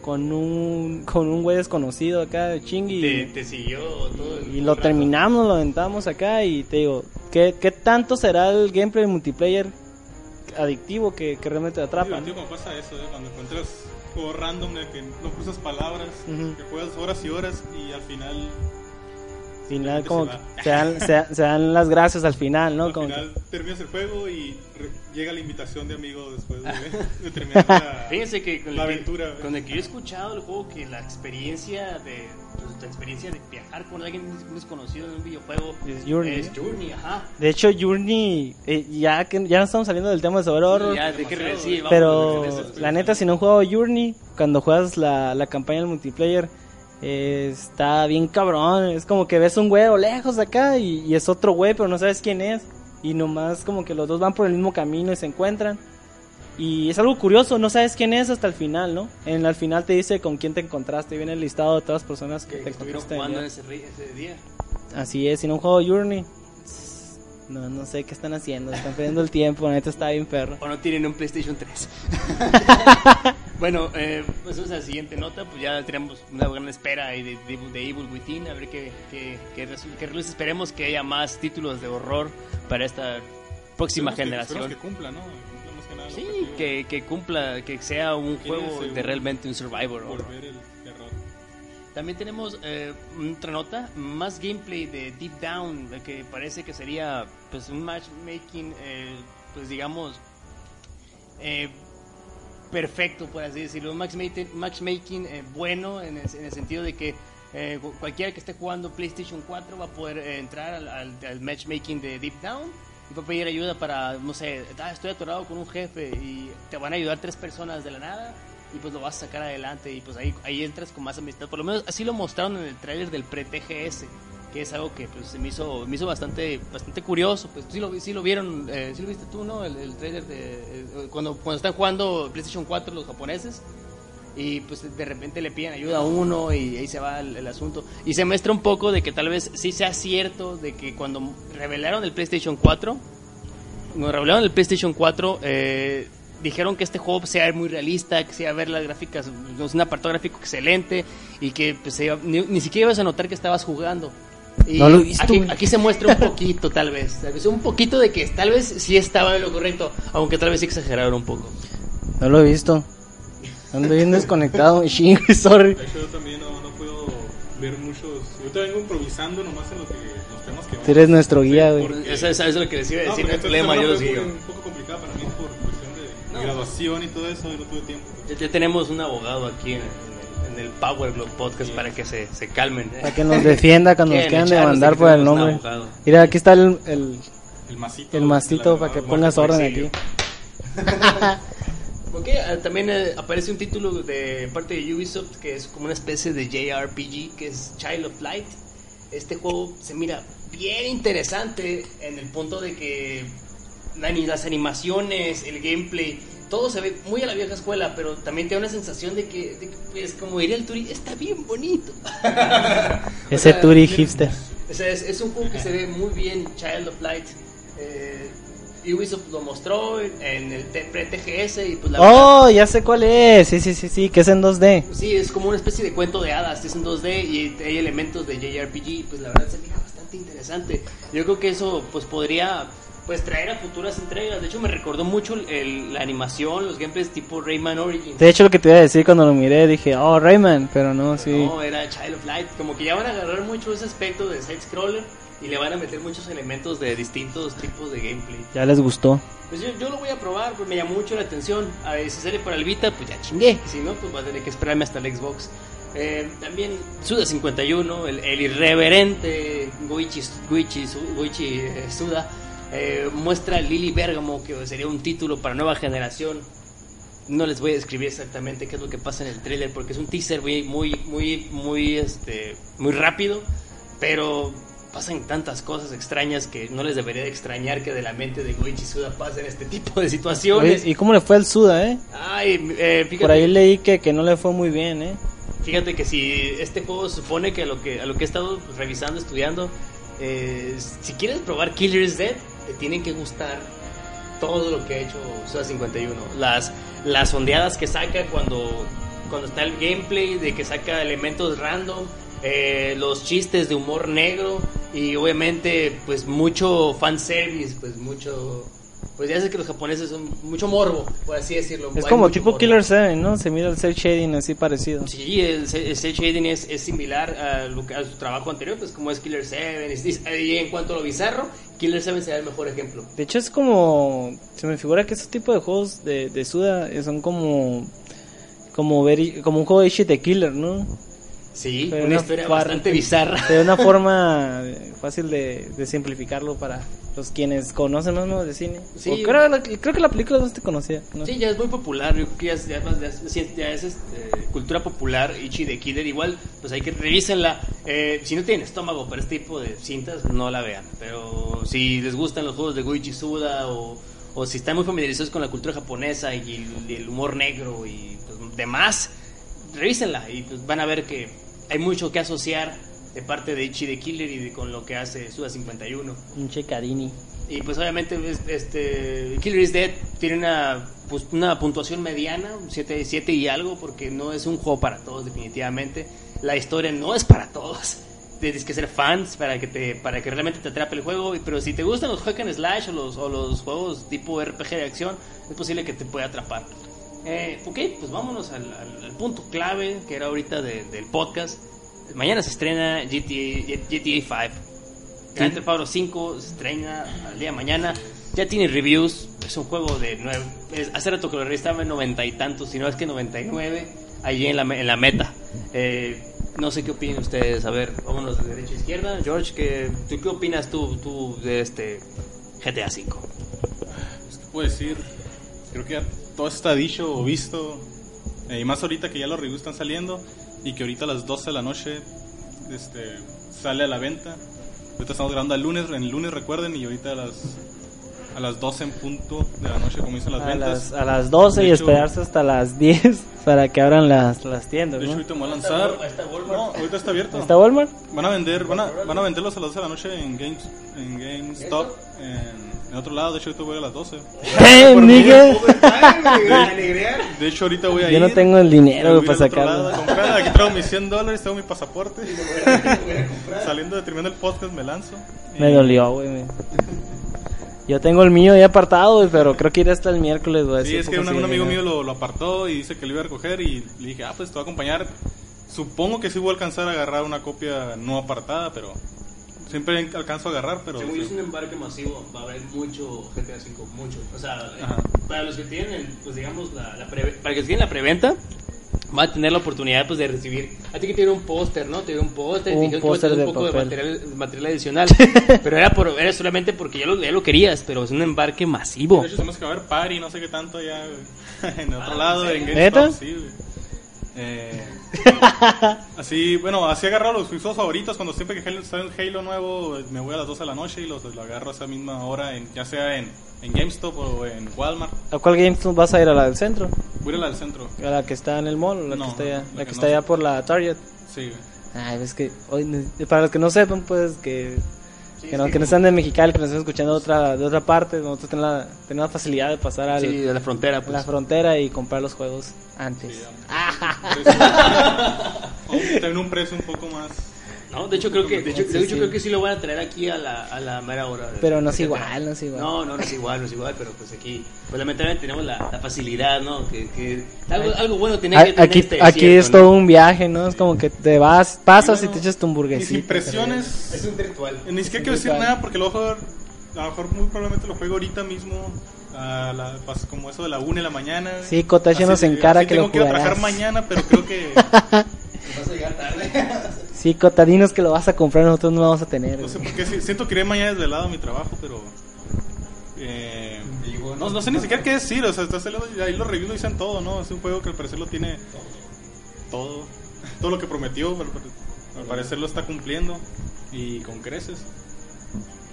con un, con un güey desconocido acá de chingui. Te, te siguió todo el Y lo rato. terminamos, lo aventamos acá y te digo, ¿qué, qué tanto será el gameplay multiplayer adictivo que, que realmente te Es atrapa? divertido cuando pasa eso, ¿eh? cuando encuentras juego random que no cruzas palabras, Ujú. que juegas horas y horas y al final, Al final como que se dan, se, dan- se dan las gracias al final, ¿no? al Como que- final terminas el juego y re- llega la invitación de amigo después de, de terminar la, Fíjense que con, la que- aventura. güey. con el que yo he escuchado el juego, que la experiencia de pues, la experiencia de viajar con alguien desconocido en un videojuego Es Journey. es Journey, ajá. De hecho, Journey, eh, ya que ya no estamos saliendo del tema de sobre horror, Ya, de que vamos, pero la neta, si no he jugado Journey, cuando juegas la, la campaña del multiplayer, eh, está bien cabrón. Es como que ves un güey lo lejos acá y, y es otro güey, pero no sabes quién es. Y nomás como que los dos van por el mismo camino y se encuentran. Y es algo curioso, no sabes quién es hasta el final, ¿no? En el final te dice con quién te encontraste, y viene el listado de todas las personas que, que te encontraste. jugando en ese, ese día. Así es, si no juego Journey, no, no sé qué están haciendo, están perdiendo el tiempo, neta está bien perro. O no tienen un PlayStation 3. bueno, eh, pues esa siguiente nota, pues ya tenemos una gran espera ahí de, de, de Evil Within, a ver qué, qué, qué. Esperemos que haya más títulos de horror para esta próxima Esperemos generación. que cumpla, ¿no? Que cumpla más que nada el Sí, que, que cumpla, que sea un juego de un- realmente un survivor. Volver el terror. También tenemos eh, otra nota, más gameplay de Deep Down, que parece que sería pues un matchmaking, eh, pues digamos, eh, perfecto, por así decirlo. Un matchmaking, eh, bueno en el, en el sentido de que eh, cu- cualquiera que esté jugando PlayStation 4 va a poder eh, entrar al matchmaking de Deep Down y va a pedir ayuda para, no sé, "Ah, estoy atorado con un jefe y te van a ayudar tres personas de la nada y pues lo vas a sacar adelante y pues ahí, ahí entras con más amistad. Por lo menos así lo mostraron en el tráiler del pre-TGS. Que es algo que pues, se me hizo, me hizo bastante, bastante curioso. Pues sí lo, sí lo vieron, eh, sí lo viste tú, ¿no? El, el trailer de eh, cuando, cuando están jugando PlayStation 4 los japoneses y pues de repente le piden ayuda a uno y ahí se va el, asunto. Y se muestra un poco de que tal vez sí sea cierto de que cuando revelaron el PlayStation 4, cuando revelaron el PlayStation 4, eh, dijeron que este juego se iba a ver muy realista, que se iba a ver las gráficas, pues, un apartado gráfico excelente y que pues, ni, ni siquiera ibas a notar que estabas jugando. Y No lo he visto, aquí, aquí se muestra un poquito, tal vez, tal vez, un poquito de que tal vez sí estaba en lo correcto, aunque tal vez sí exageraron un poco. No lo he visto. Ando bien desconectado, chingue, sorry. De hecho, yo también no, no puedo ver muchos. Yo te vengo improvisando nomás en lo que, los temas que Tú eres nuestro guía, güey. Por- Eso, eso es lo que les iba a No, decir, no porque hay esta problema, yo los guío. Un poco complicada para mí por cuestión de No. graduación y todo eso, y no tuve tiempo. Ya, ya tenemos un abogado aquí en, en el, Power Glove Podcast para que se, se calmen. Para que nos defienda cuando nos quieran demandar por el nombre. Mira, aquí está el, el, El masito. el mastito la- para que pongas orden Exilio. aquí. Ok, ah, también eh, aparece un título de parte de Ubisoft que es como una especie de JRPG que es Child of Light. Este juego se mira bien interesante en el punto de que las animaciones, el gameplay, todo se ve muy a la vieja escuela, pero también te da una sensación de que, de que, pues, como diría el Turi, está bien bonito. Ese sea, Turi hipster. o sea, es, es un juego que se ve muy bien, Child of Light. Eh, Ubisoft lo mostró en el pre-TGS y pues la Oh, ya sé cuál es. Sí, sí, sí, sí, que es en 2D. verdad, sí, es como una especie de cuento de hadas, es en 2D y hay elementos de JRPG, pues la verdad se mira bastante interesante. Yo creo que eso pues podría pues traer a futuras entregas. De hecho me recordó mucho el- la animación, los gameplays tipo Rayman Origins. De hecho, lo que te iba a decir cuando lo miré, dije, oh, Rayman, pero no, sí. No, era Child of Light. Como que ya van a agarrar mucho ese aspecto de side scroller y le van a meter muchos elementos de distintos tipos de gameplay. Ya les gustó. Pues yo, yo lo voy a probar, pues me llamó mucho la atención. A ver, si sale para el Vita, pues ya chingué. Si no, pues voy a tener que esperarme hasta el Xbox. Eh, también Suda 51, el, el irreverente Goichi, Goichi, eh, Suda, eh, muestra Lily Bergamo, que sería un título para nueva generación. No les voy a describir exactamente qué es lo que pasa en el tráiler porque es un teaser muy, muy, muy, muy, este, muy rápido, pero pasan tantas cosas extrañas que no les debería de extrañar que de la mente de Goichi Suda pasen este tipo de situaciones. Oye, ¿Y cómo le fue al Suda, eh? Ay, eh, fíjate, Por ahí leí que, que no le fue muy bien, eh. fíjate que si este juego supone que a lo que a lo que he estado revisando, estudiando, eh, si quieres probar Killer is Dead, te tienen que gustar todo lo que ha hecho Suda 51. Las, las ondeadas que saca cuando, cuando está el gameplay, de que saca elementos random, eh, los chistes de humor negro y obviamente pues mucho fanservice, pues mucho... Pues ya sé que los japoneses son mucho morbo, por así decirlo. Es Hay como tipo morbo. Killer 7, ¿no? Se mira el cel shading así parecido. Sí, el, el cel shading es, es similar a, lo que- a su trabajo anterior, pues como es Killer 7. Y, y en cuanto a lo bizarro, Killer 7 sería el mejor ejemplo. De hecho, es como. Se me figura que ese tipo de juegos de, de Suda son como. Como, ver, como un juego de shit de killer, ¿no? Sí, Pero una historia bastante bizarra. De una forma fácil de, de simplificarlo para los quienes conocen más o menos de cine. Sí. Creo, que la película es bastante conocida. ¿no? Sí, ya es muy popular, yo creo que ya es, ya es más- ya es- este, cultura popular, Ichi de Killer, igual, pues hay que revísenla. Eh, si no tienen estómago para este tipo de cintas, no la vean. Pero si les gustan los juegos de Goichi Suda o, o si están muy familiarizados con la cultura japonesa y el, y el humor negro y pues, demás, revísenla y pues, van a ver que hay mucho que asociar de parte de Ichi de Killer y de, con lo que hace Suda 51. Pinche Carini. Y pues obviamente es- este Killer is Dead tiene una, pues, una puntuación mediana, un 7 de 7 y algo, porque no es un juego para todos definitivamente. La historia no es para todos. Tienes que ser fans para que te para que realmente te atrape el juego, pero si te gustan los hack and slash o los, o los juegos tipo RPG de acción, es posible que te pueda atrapar. Eh, ok, pues vámonos al, al- al punto clave que era ahorita de- del podcast. Mañana se estrena GTA, GTA 5. Grand Theft Auto 5 se estrena al día de mañana. Ya tiene reviews. Es un juego de nueve. es- hace rato que lo revisaba en noventa y tantos, si no es que 99. Allí en la, en la meta. Eh, no sé qué opinan ustedes. A ver, vámonos de derecha a izquierda. George, ¿qué, ¿tú qué opinas tú, tú de este GTA 5? Pues, ¿qué puedo decir? Creo que ya todo está dicho o visto. eh, y más ahorita que ya los reviews están saliendo. Y que ahorita a las 12 de la noche este, sale a la venta. Ahorita estamos grabando el lunes, en el lunes recuerden, y ahorita a las, a las 12 en punto de la noche comienzan las A ventas. las, a las 12 De y hecho- esperarse hasta las 10 para que abran las, las tiendas, De hecho, ¿no? ahorita me voy a lanzar. Está Walmart. No, ahorita está abierto. ¿Está Walmart? Van a vender, van a, van a venderlos a las 12 de la noche en Games, en GameStop, en, en otro lado. De hecho, ahorita voy a las 12. ¡Eh, Por mí. nigga! De hecho, ahorita voy a Yo ir. no tengo el dinero para sacarlo. Aquí traigo mis 100 dólares, tengo mi pasaporte. Saliendo de terminando el podcast, me lanzo. Me dolió, güey. Yo tengo el mío ya apartado, güey, pero creo que iré hasta el miércoles, güey. Sí, es que un, amigo mío lo, lo apartó y dice que lo iba a recoger y le dije, ah, pues te voy a acompañar. Supongo que sí voy a alcanzar a agarrar una copia no apartada, pero siempre alcanzo a agarrar, pero... Según yo es un embarque masivo, va a haber mucho GTA V, mucho. O sea, Ajá. para los que tienen, pues digamos, la, la preve- para los que tienen la preventa, va a tener la oportunidad pues de recibir. A ti que tiene un póster, ¿no? Te dieron un póster, te dijeron que iba a un poco de material, material adicional. pero era, por, era solamente porque ya lo, ya lo querías, pero es un embarque masivo. De hecho, sabemos que haber party, no sé qué tanto allá, güey. en otro lado, en ¿Neta? GameStop, sí, güey. Eh, así, bueno, así agarro los juegos favoritos. Cuando siempre que sale un Halo nuevo, me voy a las 12 de la noche y los, lo agarro a esa misma hora, en, ya sea en, en GameStop o en Walmart. ¿A cuál GameStop vas a ir? ¿A la del centro? Voy a ir al centro. ¿A la que está en el mall? ¿O la No, que está allá, la la que está allá por la Target? Sí. Ay, es que hoy, para los que no sepan, pues que, que, no, que no están de Mexicali, que nos están escuchando de otra, de otra parte, nosotros tenemos la, tenemos la facilidad de pasar al- Sí, de la frontera, a pues. la frontera y comprar los juegos antes. Precio- También un precio un poco más. No, de hecho creo que de hecho, Sí, de hecho sí. creo que sí lo van a traer aquí a la, a la mera hora. Pero no es igual, no es igual. No, no, no es igual, no es igual, pero pues aquí, pues lamentablemente tenemos la, la facilidad, ¿no? Que, que algo, algo bueno tiene que tener Aquí, este aquí es ¿no? todo un viaje, ¿no? Es como que te vas, pasas y, te echas tu Mis hamburguesita. impresiones. Es un ritual. Ni siquiera quiero decir nada porque lo voy a jugar. A lo mejor muy probablemente lo juego ahorita mismo. A la, pas- como eso de la 1 de la mañana. Sí, Así nos encara que lo tengo que trabajar mañana, pero creo que. Vas a llegar tarde. Sí, Cotadinos que lo vas a comprar, nosotros no lo vamos a tener. No sé güey. por qué. sí, Siento que iré mañana desvelado a mi trabajo, pero. Eh, no, no sé ni siquiera qué decir. O sea, está saliendo- ahí los reviews lo dicen todo, ¿no? Es un juego que al parecer lo tiene todo. Todo lo que prometió, pero al parecer lo está cumpliendo. Y con creces.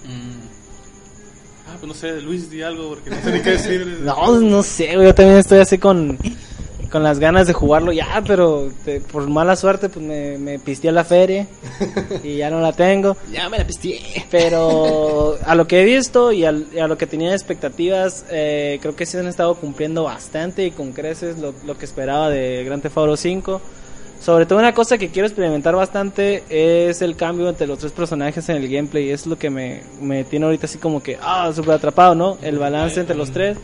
Mm. Ah, pues no sé, Luis, di algo porque no sé ni qué decir. No, no sé, güey, yo también estoy así con, con las ganas de jugarlo ya, pero te- por mala suerte pues me, me pisteé la feria y ya no la tengo. Ya me la pisteé. Pero a lo que he visto y, al- y a lo que tenía de expectativas, eh, creo que sí han estado cumpliendo bastante y con creces lo, lo que esperaba de Grand Theft Auto 5. Sobre todo una cosa que quiero experimentar bastante es el cambio entre los tres personajes en el gameplay. Es lo que me, me tiene ahorita así como que, ah, súper atrapado, ¿no? El balance entre los tres.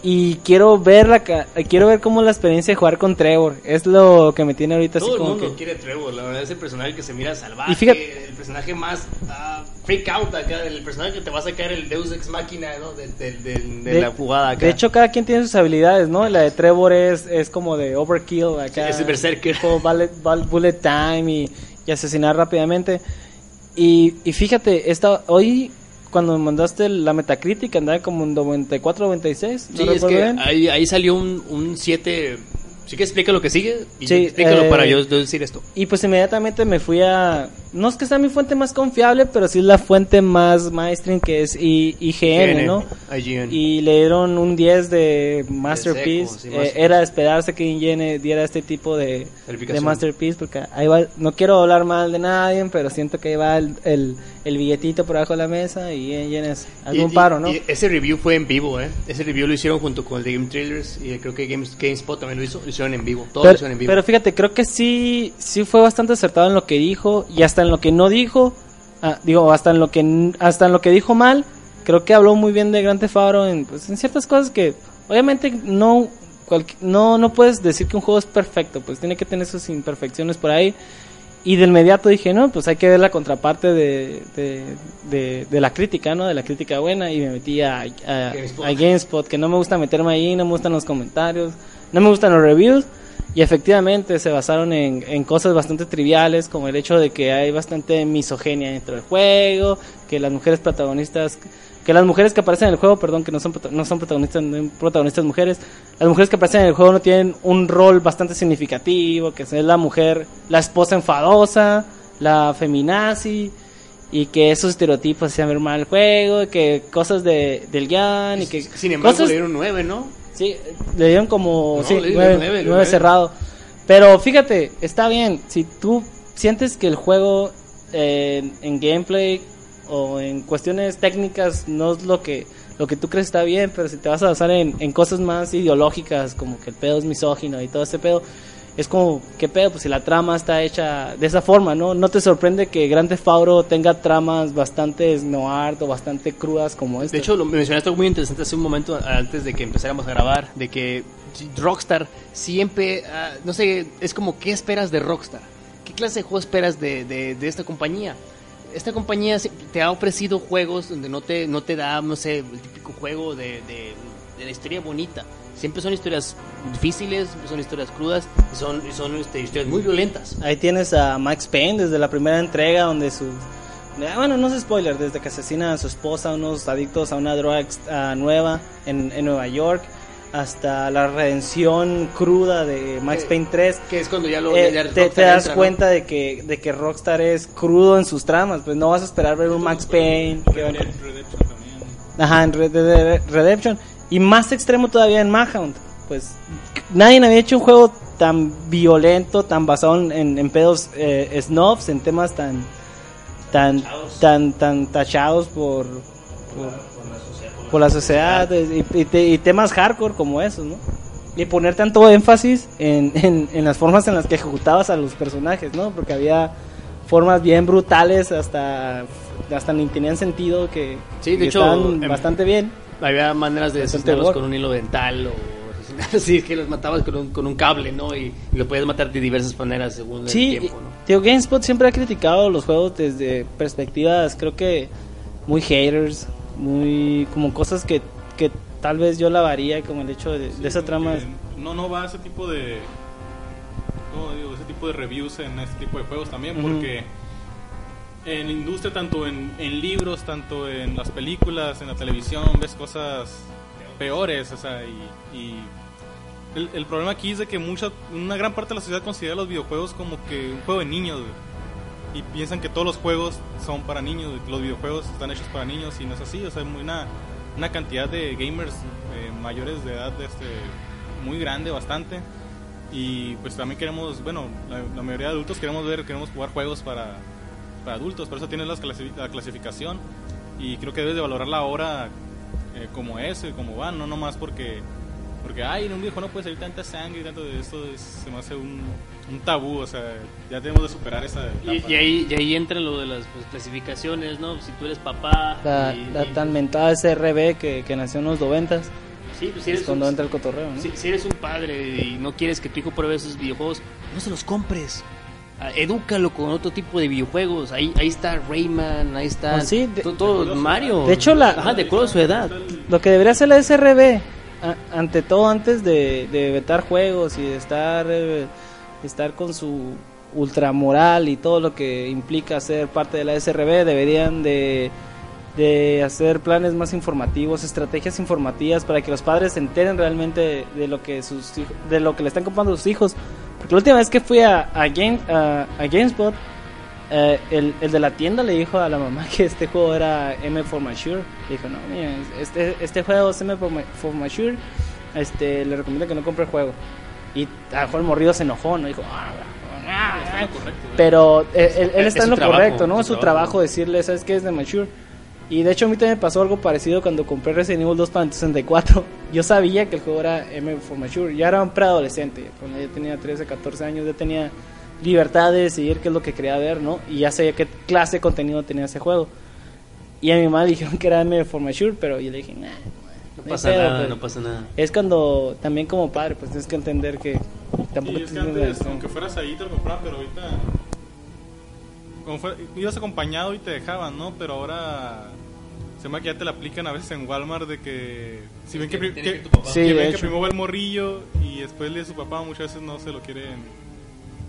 Y quiero ver la quiero ver cómo la experiencia de jugar con Trevor. Es lo que me tiene ahorita así Todo el como mundo que... quiere Trevor, la verdad es el personaje que se mira salvaje, Y fíjate- el personaje más ah, freak out acá, el personaje que te va a sacar el Deus Ex Máquina, ¿no? De, de- de- de la jugada acá. De hecho, cada quien tiene sus habilidades, ¿no? La de Trevor es, es como de overkill acá. Sí, es el berserker. bullet, bul- bullet time y, y asesinar rápidamente. Y, y fíjate, esta, hoy cuando me mandaste la metacrítica andaba como en 94, 96. ¿no Sí, es recuerdo que ahí, ahí salió un, un 7. Sí que explica lo que sigue. Y Sí, explícalo eh, para yo, yo decir esto. Y pues inmediatamente me fui a... No es que sea mi fuente más confiable, pero sí es la fuente más mainstream que es I- IGN, ¿no? IGN. Y le dieron un 10 de Masterpiece. seco, sí, Eh, era de esperarse que IGN diera este tipo de, de. Masterpiece, porque ahí va, no quiero hablar mal de nadie, pero siento que ahí va el, el, el billetito por abajo de la mesa y IGN es algún Y- paro, ¿no? y ese review fue en vivo, ¿eh? Ese review lo hicieron junto con el de Game Trailers y creo que Games, GameSpot también lo hizo. Hicieron en vivo. Todo lo pero, hicieron en vivo. pero fíjate, creo que sí, sí fue bastante acertado en lo que dijo y hasta en lo que no dijo, ah, digo, hasta en lo que hasta en lo que dijo mal, creo que habló muy bien de Grand Theft Auto en, pues, en ciertas cosas que obviamente no cualqui- no no puedes decir que un juego es perfecto, pues tiene que tener sus imperfecciones por ahí. Y de inmediato dije, no, pues hay que ver la contraparte de, de, de, de la crítica, ¿no? De la crítica buena y me metí a, a, GameSpot. a GameSpot, que no me gusta meterme ahí, no me gustan los comentarios, no me gustan los reviews. Y efectivamente se basaron en, en cosas bastante triviales, como el hecho de que hay bastante misoginia dentro del juego, que las mujeres protagonistas, que las mujeres que aparecen en el juego, perdón, que no son, no son protagonistas, no protagonistas mujeres, las mujeres que aparecen en el juego no tienen un rol bastante significativo, que es la mujer, la esposa enfadosa, la feminazi y que esos estereotipos hacían ver mal el juego, y que cosas de, del guion y que Sin embargo, cosas, le dieron nueve, ¿no? sí, le dieron como No, sí, le dieron nueve, nueve, nueve nueve. cerrado. Pero fíjate, está bien, si tú sientes que el juego eh, en gameplay o en cuestiones técnicas no es lo que lo que tú crees está bien, pero si te vas a basar en, en cosas más ideológicas, como que el pedo es misógino y todo ese pedo, es como, ¿qué pedo? Pues si la trama está hecha de esa forma, ¿no? No te sorprende que Grand Theft Auto tenga tramas bastante noir o bastante crudas como esta. De hecho, lo mencionaste algo muy interesante hace un momento antes de que empezáramos a grabar, de que Rockstar siempre, ah, no sé, es como, ¿qué esperas de Rockstar? ¿Qué clase de juego esperas de, de, de esta compañía? Esta compañía te ha ofrecido juegos donde no te, no te da, no sé, el típico juego de, de, la historia bonita. Siempre son historias difíciles, siempre son historias crudas, y son, son este, historias muy violentas. Ahí tienes a Max Payne desde la primera entrega donde su... eh, Bueno, no es spoiler, desde que asesina a su esposa, unos adictos a una droga ah, nueva en, en Nueva York, hasta la redención cruda de Max Que- Payne 3. Que es cuando ya lo Eh, ya te, te das entra, ¿no? cuenta de que, de que Rockstar es crudo en sus tramas, pues no vas a esperar ver un Max Payne. que va- Red Dead Redemption también. Ajá, en Red Redemption. Y más extremo todavía en Manhunt. Pues nadie había hecho un juego tan violento, tan basado en, pedos eh, snobs, en temas tan tan tan tan tachados por por, por la sociedad y, y te- y temas hardcore como esos, ¿no? Y poner tanto énfasis en, en, en las formas en las que ejecutabas a los personajes, ¿no? Porque había formas bien brutales hasta hasta ni tenían sentido que, Sí, de que hecho, estaban em, bastante bien. Había maneras de asesinarlos con un hilo dental o así, que los matabas con un, con un cable, ¿no? Y, y lo podías matar de diversas maneras según Sí, el tiempo, ¿no? tío, GameSpot siempre ha criticado los juegos desde perspectivas, creo que muy haters, muy como cosas que, que tal vez yo lavaría, como el hecho de, Sí, de esa trama. No, no va ese tipo de. ¿Cómo digo? Ese tipo de reviews en este tipo de juegos también, porque en la industria, tanto en, en libros, tanto en las películas, en la televisión, ves cosas peores, o sea, y. y el, el problema aquí es de que mucha, una gran parte de la sociedad considera los videojuegos como que un juego de niños, güey. Y piensan que todos los juegos son para niños, los videojuegos están hechos para niños y no es así, o sea, hay una, una cantidad de gamers eh, mayores de edad este, muy grande, bastante. Y pues también queremos, bueno, la, la mayoría de adultos queremos ver, queremos jugar juegos para, para adultos, por eso tienes las clasi- la clasificación y creo que debes de valorar la hora eh, como es, como va, no nomás porque porque ay, en un videojuego no puede salir tanta sangre y tanto de esto es- se me hace un, un tabú, o sea, ya tenemos de superar esa Y, etapa. y ahí, y ahí entra lo de las pues, clasificaciones, ¿no? Si tú eres papá. La, y- la y- tan mentada SRB que, que nació en los noventas, Sí, pues si es eres, cuando un, entra el cotorreo, ¿no? si, si eres un padre y no quieres que tu hijo pruebe esos videojuegos, no se los compres. Ah, Edúcalo con otro tipo de videojuegos. Ahí, ahí está Rayman, ahí está Ah, sí, de- to- todo, Mario. De hecho, la- Ajá, de acuerdo a su edad. Lo que debería hacer la SRB, ante todo antes de, vetar juegos y de estar, eh, estar con su ultramoral y todo lo que implica ser parte de la SRB, deberían de, de hacer planes más informativos, estrategias informativas para que los padres se enteren realmente de, lo que sus de lo que le están comprando a sus hijos. Porque la última vez que fui a, Game, a, a GameSpot, eh, el, el de la tienda le dijo a la mamá que este juego era M for Mature. Le dijo, no, mira, este, este juego es M for, ma- for Mature. Este, le recomiendo que no compre el juego. Y a lo mejor el morrido se enojó, ¿no? Dijo, "Ah, ah, ah". pero eh, él, él Es está en lo trabajo, correcto, ¿no? es su su trabajo. trabajo decirle, ¿sabes qué es de Mature? Y de hecho a mí también me pasó algo parecido cuando compré Resident Evil 2 para el 64. Yo sabía que el juego era M for Mature. Ya era un preadolescente. Cuando yo tenía 13, 14 años ya tenía libertad de decidir qué es lo que quería ver, ¿no? Y ya sabía qué clase de contenido tenía ese juego. Y a mi mamá le dijeron que era M for Mature, pero yo le dije, nah, No hay pasa pedo, nada, pues". no pasa nada. Es cuando también como padre, pues tienes que entender que tampoco Y es que antes, aunque fueras ahí, te lo compraban, pero ahorita. Como fue- ibas acompañado y te dejaban, ¿no? Pero ahora. Se me que ya te la aplican a veces en Walmart de que. Si ven que, que- que. Sí, que ven que primero va el morrillo y después le su papá, muchas veces no se lo quieren.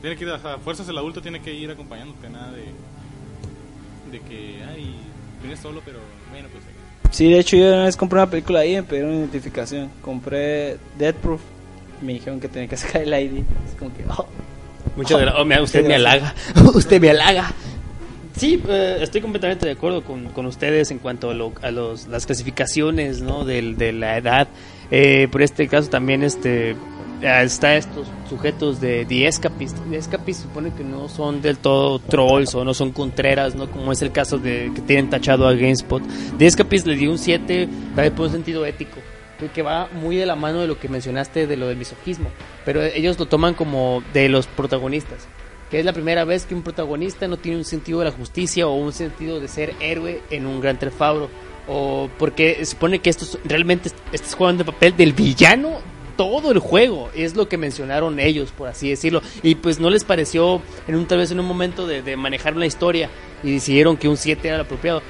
Tiene que ir, a fuerzas el adulto tiene que ir acompañándote, nada de. De que, ay, vienes solo, pero bueno, pues. Sí, de hecho yo una vez compré una película ahí y me pidieron identificación. Compré Dead Proof. Me dijeron que tenía que sacar el ID. Es como que, oh, Muchas gracias. Oh, usted me halaga. usted me halaga. Sí, eh, estoy completamente de acuerdo con, con ustedes en cuanto a, lo- a los, las clasificaciones ¿no? del- de, la edad. Eh, por este caso también este eh, está estos sujetos de The Escapist. The Escapist supone que no son del todo trolls o no son contreras, ¿no? como es el caso de que tienen tachado a GameSpot. The Escapist le dio un 7 también por un sentido ético que va muy de la mano de lo que mencionaste de lo del misogismo, pero ellos lo toman como de los protagonistas, que es la primera vez que un protagonista no tiene un sentido de la justicia o un sentido de ser héroe en un gran Theft o porque supone que estos realmente estás jugando el papel del villano todo el juego, es lo que mencionaron ellos, por así decirlo, y pues no les pareció en un tal vez en un momento de, de manejar una historia y decidieron que un 7 era el apropiado.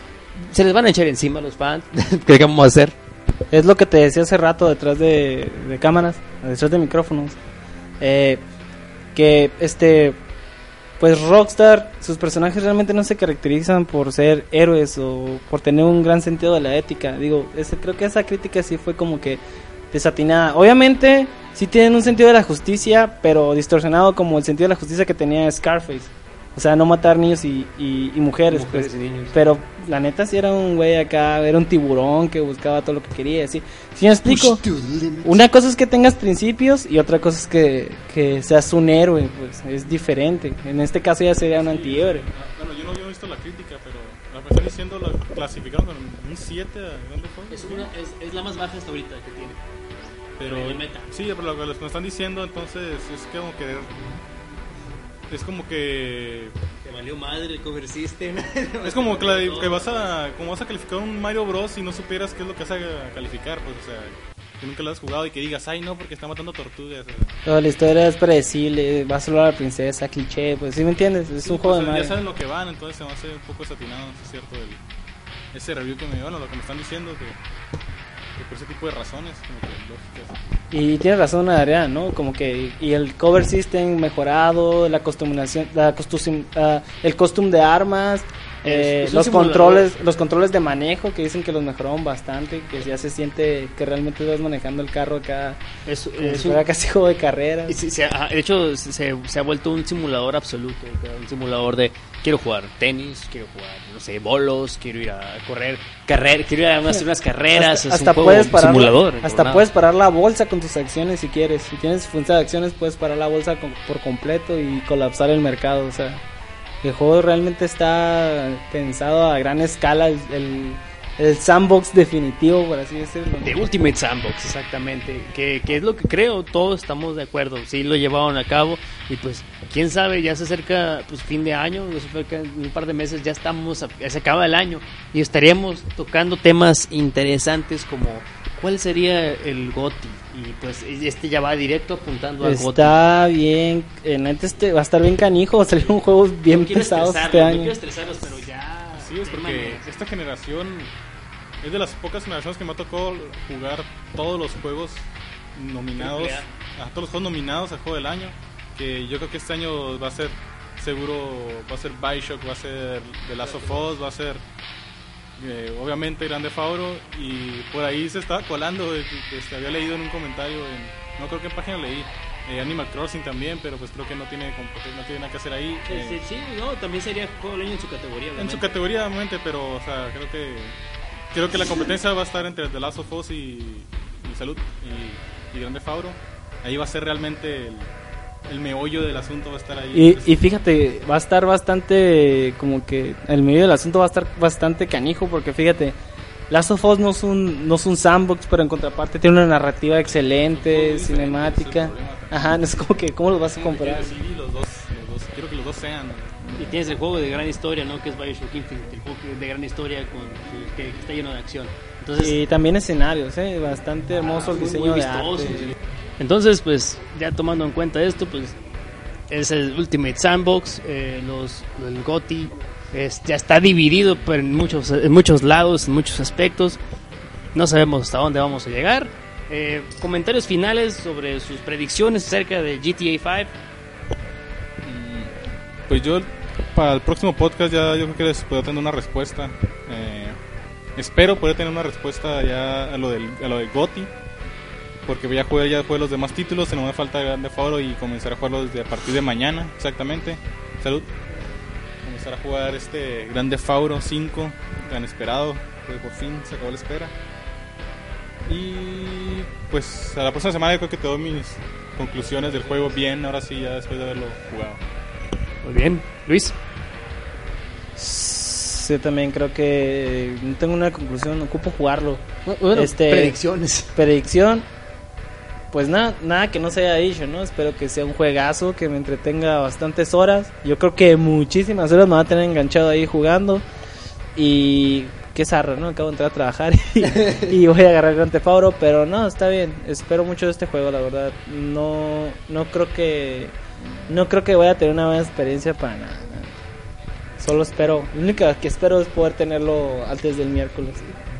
Se les van a echar encima a los fans, ¿qué vamos a hacer? Es lo que te decía hace rato detrás de, de cámaras, detrás de micrófonos. Eh, que este. Pues Rockstar, sus personajes realmente no se caracterizan por ser héroes o por tener un gran sentido de la ética. Digo, ese, creo que esa crítica sí fue como que desatinada. Obviamente, sí tienen un sentido de la justicia, pero distorsionado como el sentido de la justicia que tenía Scarface. O sea, no matar niños y, y- y mujeres. Mujeres pues. y niños. Pero la neta sí era un güey acá, era un tiburón que buscaba todo lo que quería, así. ¿Sí me explico? Una cosa es que tengas principios y otra cosa es que, que seas un héroe, pues es diferente. En este caso ya sería un antihéroe. Bueno, yo no había visto la crítica, pero la que están diciendo la clasificaron con un 7 a Grand Theft Auto. Es, una, es, es la más baja hasta ahorita que tiene. Pero. Sí, pero lo que nos están diciendo entonces es como que... Es como que... Te valió madre el cover system. Es como que, la- que vas a como vas a calificar un Mario Bros y no supieras qué es lo que vas a calificar, pues, o sea, que nunca lo has jugado y que digas, ay, no, porque está matando tortugas. o sea. Toda la historia es predecible, va a salvar a la princesa, cliché, pues sí me entiendes, es Sí, un juego pues, de Ya Mario. saben lo que van, entonces se me hace un poco desatinado, sí es cierto, el- ese review que me bueno, lo que me están diciendo, que por ese tipo de razones, como que lógicas. Y tiene razón Adrián, ¿no? Como que y el cover system mejorado, la costuminación, la costum, ah, el costum de armas, eh, Es los controles, los controles de manejo que dicen que los mejoraron bastante, que ya se siente que realmente vas manejando el carro acá, Es, es un- casi juego de carreras. y sí, se ha- de hecho, se, se ha vuelto un simulador absoluto. Un simulador de quiero jugar tenis, quiero jugar, no sé, bolos, quiero ir a correr, carrer, quiero ir a hacer unas carreras. hasta, es hasta un juego puedes parar simulador. hasta puedes parar la bolsa con tus acciones si quieres si tienes función de acciones puedes parar la bolsa con- por completo y colapsar el mercado o sea el juego realmente está pensado a gran escala el, el, el sandbox definitivo por así decirlo The Ultimate Sandbox, exactamente. Que, que es lo que creo, todos estamos de acuerdo. Sí, lo llevaron a cabo. Y pues, quién sabe, ya se acerca pues fin de año, ya se acerca en un par de meses, ya estamos, ya se acaba el año. Y estaríamos tocando temas interesantes como cuál sería el GOTI. Y pues, este ya va directo apuntando al GOTI. está bien en neta este va a estar bien canijo va a salir un juego bien No quiero pesados este no año quiero estresarlos, pero ya. Sí, es porque esta generación es de las pocas generaciones que me ha tocado jugar todos los juegos nominados, A. a todos los juegos nominados al juego del año. Que yo creo que este año va a ser seguro, va a ser Bioshock, va a ser The Last of Us, va a ser eh, obviamente Grande Fauro y por ahí se estaba colando, eh, que- este, había leído en un comentario, en, no creo qué página leí, eh, Animal Crossing también, pero pues creo que no tiene, no tiene nada que hacer ahí. eh, Este, sí, no, también sería juego del año en su categoría. en obviamente. su categoría, obviamente, pero, o sea, creo que creo que la competencia va a estar entre The Last of Us y, y Salud y, y Grande Fauro. Ahí va a ser realmente el, el meollo del asunto, va a estar ahí. Y, y fíjate, va a estar bastante, como que el medio del asunto va a estar bastante canijo, porque fíjate, Last of Us no es un, no es un sandbox, pero en contraparte tiene una narrativa excelente, cinemática. es. Ajá, no es como que, ¿cómo los vas a comparar? y los dos, los dos, quiero que los dos sean. Y tienes el juego de gran historia, ¿no? Que es Bioshock Infinite, el juego de gran historia con, que, que está lleno de acción. Entonces, Y también escenarios, ¿eh? bastante hermoso el muy- diseño muy de vistoso, arte. sí. Entonces, pues, ya tomando en cuenta esto, pues, es el Ultimate Sandbox, eh, los, el GOTI, es, ya está dividido pero en muchos, en muchos lados, en muchos aspectos. No sabemos hasta dónde vamos a llegar. Eh, comentarios finales sobre sus predicciones acerca de GTA 5. Pues yo, para el próximo podcast, ya yo creo que les puedo tener una respuesta. Eh, espero poder tener una respuesta ya a lo del, a lo del GOTI. porque ya jugué ya jugué los demás títulos, no me falta Grande Fauro y comenzar a jugarlo desde a partir de mañana, exactamente. Salud. Comenzar a jugar este Grande Fauro 5, tan esperado, pues por fin se acabó la espera. Y pues a la próxima semana yo creo que te doy mis conclusiones del juego bien, ahora sí, ya después de haberlo jugado. Muy bien. Luis. Sí, también creo que no tengo una conclusión, ocupo jugarlo. Bueno, Este- predicciones. Predicción, pues nada, nada que no se haya dicho, ¿no? Espero que sea un juegazo, que me entretenga bastantes horas. Yo creo que muchísimas horas me va a tener enganchado ahí jugando. Y qué zarra, ¿no? Acabo de entrar a trabajar y, y voy a agarrar Grand Theft Auto, pero no, está bien. Espero mucho de este juego, la verdad. No, no creo que, no creo que vaya a tener una buena experiencia para nada. Solo espero, lo único que espero es poder tenerlo antes del miércoles.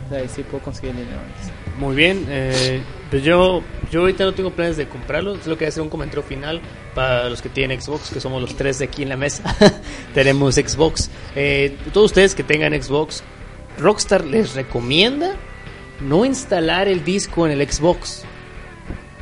De ahí sí puedo conseguir dinero antes. Muy bien, eh, pues yo, yo ahorita no tengo planes de comprarlo, solo quería hacer un comentario final para los que tienen Xbox, que somos los tres de aquí en la mesa, tenemos Xbox. Eh, todos ustedes que tengan Xbox, Rockstar les recomienda no instalar el disco en el Xbox,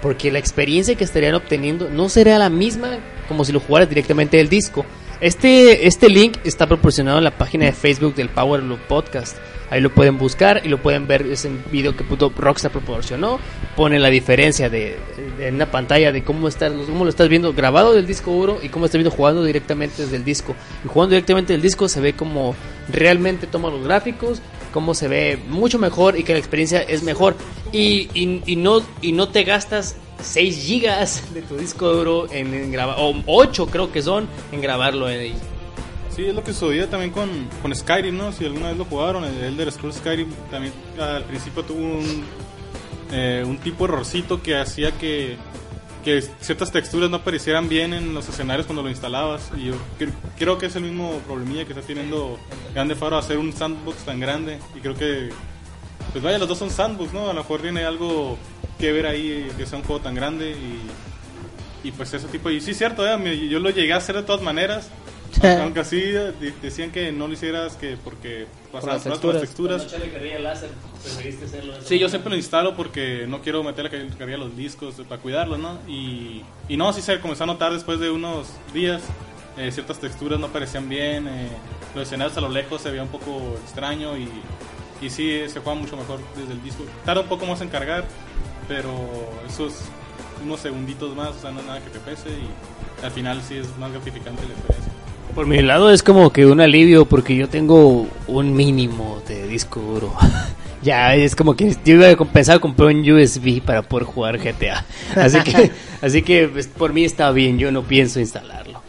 porque la experiencia que estarían obteniendo no será la misma como si lo jugaras directamente del disco. Este, este link está proporcionado en la página de Facebook del Power Loop Podcast. Ahí lo pueden buscar y lo pueden ver. Es un video que puto Rockstar proporcionó. Pone la diferencia de, en una pantalla de cómo, está, cómo lo estás viendo grabado del disco duro y cómo estás viendo jugando directamente desde el disco. Y jugando directamente del disco se ve como realmente toma los gráficos, cómo se ve mucho mejor y que la experiencia es mejor. Y, y, y no, y no te gastas 6 gigas de tu disco duro en, en grabar, o 8 creo que son, en grabarlo en Sí, es lo que sucedía también con, con Skyrim, ¿no? Si alguna vez lo jugaron, el Elder Scrolls Skyrim también al principio tuvo un, eh, un tipo errorcito que hacía que, que ciertas texturas no aparecieran bien en los escenarios cuando lo instalabas. Y yo cre- creo que es el mismo problemilla que está teniendo Grande Faro hacer un sandbox tan grande. Y creo que, pues vaya, los dos son sandbox, ¿no? A lo mejor tiene algo que ver ahí que sea un juego tan grande y, y pues ese tipo. Y sí, cierto, eh, yo lo llegué a hacer de todas maneras. Aunque así eh, de- decían que no lo hicieras que porque pasaban las pruebas con las texturas. texturas. Sí, yo siempre lo instalo porque no quiero meterle que cargar los discos para cuidarlos, ¿no? Y, y no, sí se comenzó a notar después de unos días. eh, ciertas texturas no parecían bien. eh, los escenarios a lo lejos se veía un poco extraño y, y sí se juega mucho mejor desde el disco. Tarda un poco más en cargar, pero esos unos segunditos más, o sea, no es nada que te pese y al final sí es más gratificante la experiencia. Por mi lado es como que un alivio porque yo tengo un mínimo de disco duro. ya es como que yo iba a pensar comprar un USB para poder jugar GTA. Así que, así que pues, por mí está bien, yo no pienso instalarlo.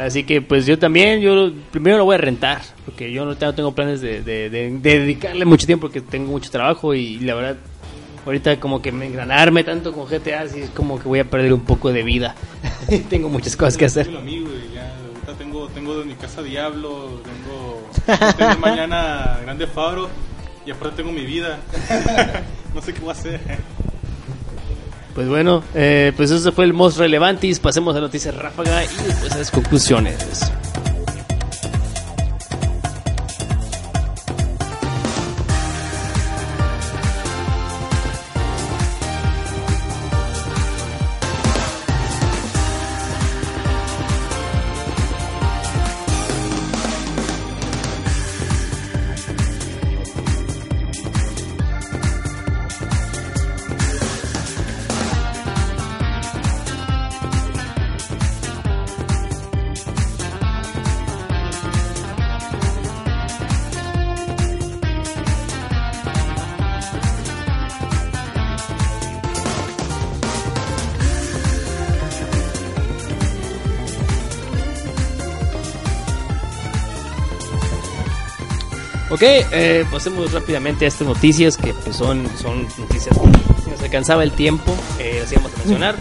Así que pues yo también, yo primero lo voy a rentar, porque yo no tengo, planes de, de- de- de dedicarle mucho tiempo porque tengo mucho trabajo y la verdad ahorita como que me engranarme tanto con GTA, así es como que voy a perder un poco de vida. tengo muchas cosas que hacer. Tengo, tengo en mi casa Diablo, tengo, tengo mañana Grande Fabro y aparte tengo mi vida. no sé qué voy a hacer. Pues bueno, eh, pues eso fue el most relevantis. Pasemos a noticias ráfaga y después a las conclusiones. Eh, pasemos rápidamente a estas noticias que pues, son, son noticias que si nos alcanzaba el tiempo, eh, las íbamos a mencionar.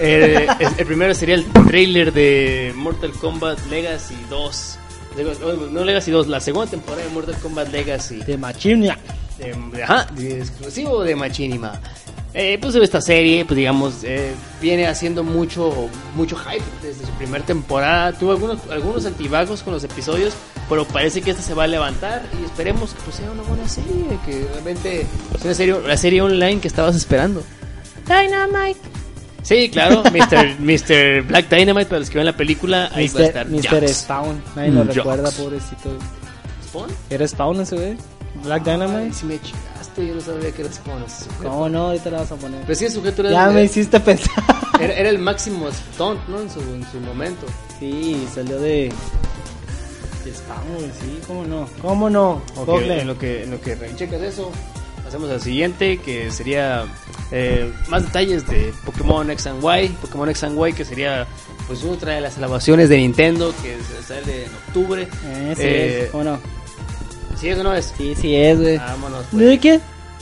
Eh, el, el primero sería el trailer de Mortal Kombat Legacy 2. Digo, No, no Legacy 2, la segunda temporada de Mortal Kombat Legacy. De Machinia. de, ajá, de exclusivo de Machinima. Eh, pues esta serie, pues digamos, eh, viene haciendo mucho mucho hype desde su primera temporada. Tuvo algunos algunos altibajos con los episodios, pero parece que esta se va a levantar y esperemos que pues, sea una buena serie, que realmente es una serie, la serie online que estabas esperando. Dynamite. Sí, claro, Mr. Mr. Black Dynamite, para los que ven la película, ahí va a estar Mr. Spawn. Nadie lo Mm, recuerda, pobrecito. ¿Spawn? ¿Era Spawn ese güey? Black Ay, Dynamite. si me chingaste, yo no sabía que era Spawn. ese sujeto. ¿Cómo no? Ahorita la vas a poner. Pero sí, el sujeto era, Ya me hiciste pensar. era, era el máximo stunt, ¿no? En su, en su momento. Sí, salió de. Güey, sí, ¿cómo no? ¿Cómo no? Ok, Google. en lo que, en lo que checas eso, pasamos al siguiente, que sería eh, más detalles de Pokémon X and Y. Pokémon X and Y, que sería pues otra de las elaboraciones de Nintendo, que sale en octubre. Eh, sí Eh, es, ¿cómo no? ¿Sí eso no es? Sí, sí es, güey. Vámonos. pues. ¿De qué?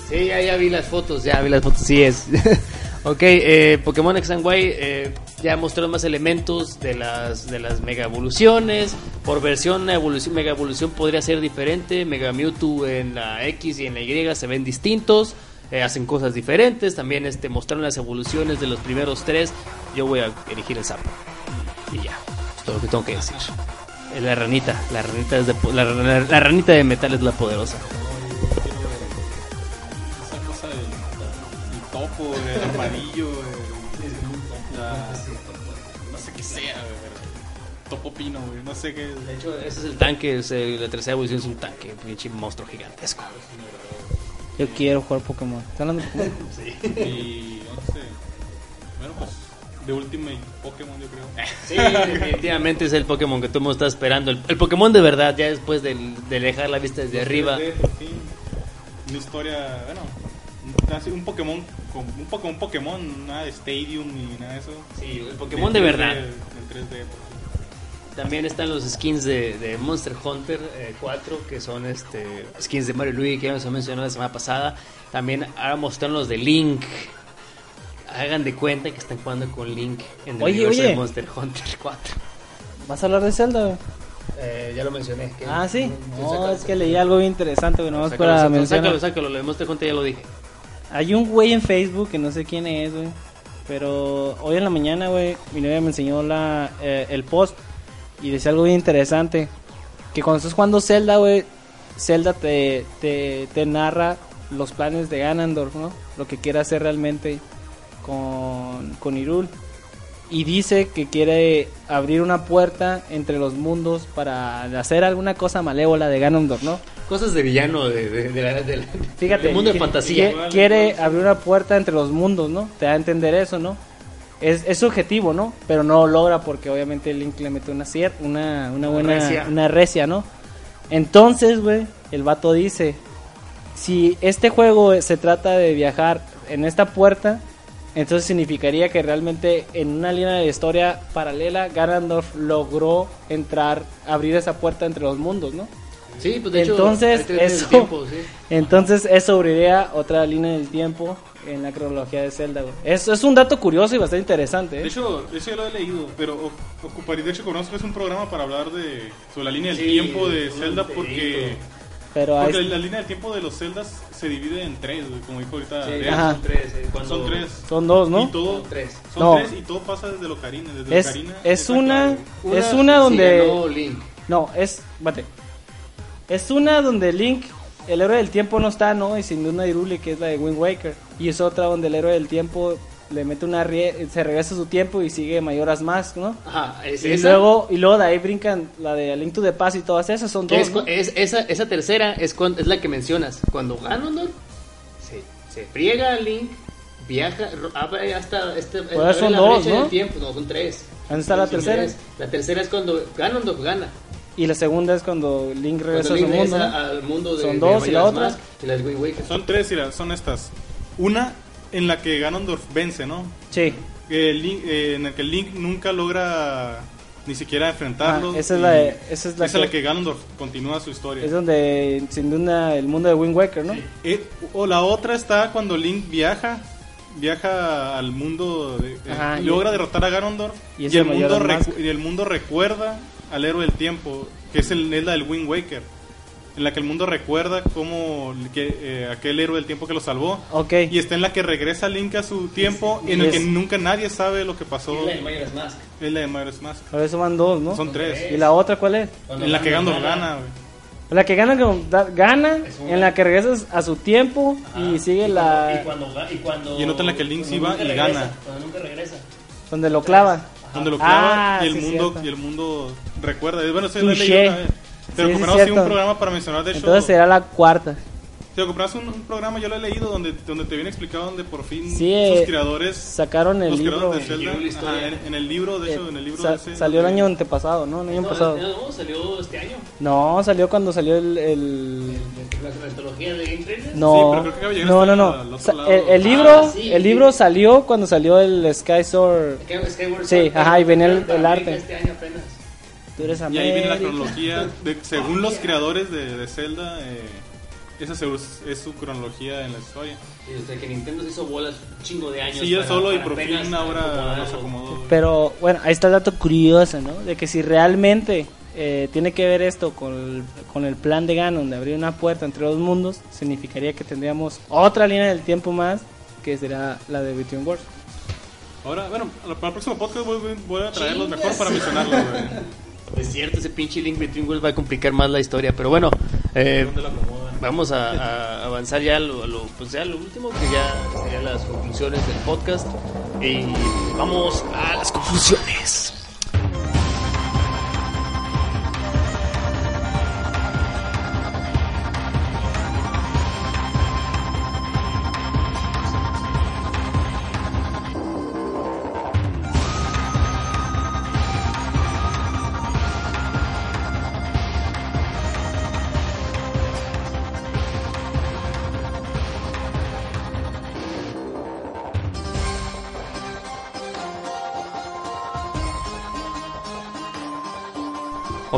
Sí, ya, ya vi las fotos, ya vi las fotos, sí es. ok, eh, Pokémon X and Y eh, ya mostró más elementos de las, de las mega evoluciones. Por versión, evolución, mega evolución podría ser diferente. Mega Mewtwo en la X y en la Y se ven distintos. eh, hacen cosas diferentes. También este, mostraron las evoluciones de los primeros tres. Yo voy a elegir el sapo. Y ya, es todo lo que tengo que decir. Es la ranita, la ranita, es de la- la ranita de metal es la poderosa. Del armadillo, el- la- no sé qué sea, güey, topo pino, güey, no sé qué. De hecho, ese es el tanque, es, eh, la tercera evolución es un tanque, un pinche monstruo gigantesco. Yo quiero jugar Pokémon. ¿Están hablando de Pokémon? Y no sé. Bueno, pues de Ultimate Pokémon, yo creo. Sí, definitivamente es el Pokémon que todo el mundo está esperando. El, el Pokémon de verdad, ya después de, dejar la vista desde arriba. 3D, por fin. Una historia, bueno, un Pokémon, con- un Pokémon, Pokémon, nada de Stadium ni nada de eso. Sí, el Pokémon de 3D, verdad. En 3D, por fin. También están los skins de, de Monster Hunter eh, 4, que son este skins de Mario Luigi, que ya nos mencionó la semana pasada. También ahora mostraron los de Link. Hagan de cuenta que están jugando con Link en el Oye, universo oye. de Monster Hunter 4. ¿Vas a hablar de Zelda? Eh, ya lo mencioné. que- Ah, sí. No, es que leí algo bien interesante. Nomás sácalo, para sácalo, mencionar. sácalo, sácalo, lo de Monster Hunter ya lo dije. Hay un güey en Facebook que no sé quién es, güey. Pero hoy en la mañana, güey, mi novia me enseñó la, eh, el post y decía algo bien interesante. Que cuando estás jugando Zelda, güey, Zelda te, te, te narra los planes de Ganondorf, ¿no? Lo que quiere hacer realmente con, con Hyrule. Y dice que quiere abrir una puerta entre los mundos para hacer alguna cosa malévola de Ganondorf, ¿no? Cosas de villano de, de, de la- de la- Fíjate, del mundo de fantasía. qui- Quiere abrir una puerta entre los mundos, ¿no? Te da a entender eso, ¿no? Es, es su objetivo, ¿no? Pero no lo logra porque obviamente Link le mete una una, una buena recia. una recia, ¿no? Entonces, güey, el vato dice, si este juego se trata de viajar en esta puerta, entonces significaría que realmente en una línea de historia paralela Ganondorf logró entrar, abrir esa puerta entre los mundos, ¿no? Sí, pues de hecho, Entonces, de eso- tiempo, sí. Entonces eso abriría otra línea del tiempo en la cronología de Zelda, güey. Es, es un dato curioso y bastante interesante, De ¿eh? hecho, eso ya lo he leído, pero ocuparía, de hecho conozco es un programa para hablar de sobre la línea del Sí, tiempo de Zelda porque, Pero porque hay- la línea del tiempo de los Zeldas se divide en tres, güey, como dijo ahorita. Sí, son tres. eh, cuando- Son tres. son dos, Y ¿no? todo, Son tres. Son No. tres y todo pasa desde Locarina. Desde Es, Ocarina es la una, clave. es una sí donde... ganó Link. No, es... Bate. Es una donde Link, el héroe del tiempo no está, ¿no? Y sin duda una Hyrule que es la de Wind Waker. Y es otra donde el héroe del tiempo le mete una... rie- Se regresa a su tiempo y sigue Mayoras Mask, ¿no? Ajá, es Y esa. luego, y luego de ahí brincan la de Link to the Past y todas esas son dos, es, ¿no? cu- es- esa, esa tercera es, cuando, es la que mencionas. Cuando Ganondorf se, se friega a Link, viaja, abre hasta este, Pues son la dos, ¿no? del tiempo. No, son tres. ¿Dónde está la tercera? tres. La tercera es cuando Ganondorf gana. Y la segunda es cuando Link regresa Cuando a su mundo, al mundo de Son de dos, ¿y la otra? Mask y la de Wind Waker. Son tres, mira, son estas. Una en la que Ganondorf vence, ¿no? Sí. Que Link- eh, en el que Link nunca logra ni siquiera enfrentarlo. Ah, esa es y la de- esa es la esa que- que Ganondorf continúa su historia. Es donde sin duda el mundo de Wind Waker, ¿no? Eh, o la otra está cuando Link viaja viaja al mundo de- eh, y- logra derrotar a Ganondorf y y, el mundo y el mundo recuerda al héroe del tiempo que es, el, es la del Wind Waker en la que el mundo recuerda que, eh, aquel héroe del tiempo que lo salvó y está en la que regresa Link a su tiempo y en y el que es- nunca nadie sabe lo que pasó Y la de Majora's Mask. es la de Majora's Mask eso van dos, ¿no? son tres ¿Y la otra cuál es? Cuando en la que Ganondorf gana güey. La que gana, como da- gana en la que regresas a su tiempo y sigue Y la... cuando, y cuando, y cuando- Y en otra en la que el Link sí va y regresa, gana. Cuando nunca regresa. donde lo clava. Donde lo clava Ah, y el sí, mundo y el mundo recuerda. Bueno, eso Touché. leído una vez. Te Sí, sí, compramos así un programa para mencionar de. Entonces será la cuarta. Te compras un, un programa, yo lo he leído, donde, donde te viene explicado donde por fin Sí, eh, sus creadores, Sacaron el libro. de El libro de la Zelda, ajá, en, en el libro, de hecho, eh, en el libro sa- ese, salió el año antepasado, ¿no? El año No, pasado. no, salió este año. No, salió cuando salió el... el- La, la antología de Game Trailers. No, pero creo que de no, no, no. al el, el Ah, libro, sí, el sí. libro salió cuando salió el Sky Sword. Skyward- Skyward Sí, Sword, ajá, y venía el- el arte. Este año apenas. Tú eres Y ahí viene la cronología, de, según los creadores de, de Zelda, eh, esa es, su- es su cronología en la historia. Y, o sea, que Nintendo se hizo bolas un chingo de años. Sí, para- solo y por fin ahora nos acomodó. Pero bueno, ahí está el dato curioso, ¿no? De que si realmente eh, tiene que ver esto con el, con el plan de Ganon de abrir una puerta entre dos mundos, significaría que tendríamos otra línea del tiempo más, que será la de Between Worlds. Ahora, bueno, para el próximo podcast voy, a traerlos Chingas. mejor para mencionarlos, güey. Es cierto, ese pinche Link Between Worlds va a complicar más la historia. Pero bueno, eh, ¿Dónde lo acomodan? Vamos a, avanzar ya a lo, lo- pues ya lo último, que ya serían las conclusiones del podcast. Y vamos a las conclusiones.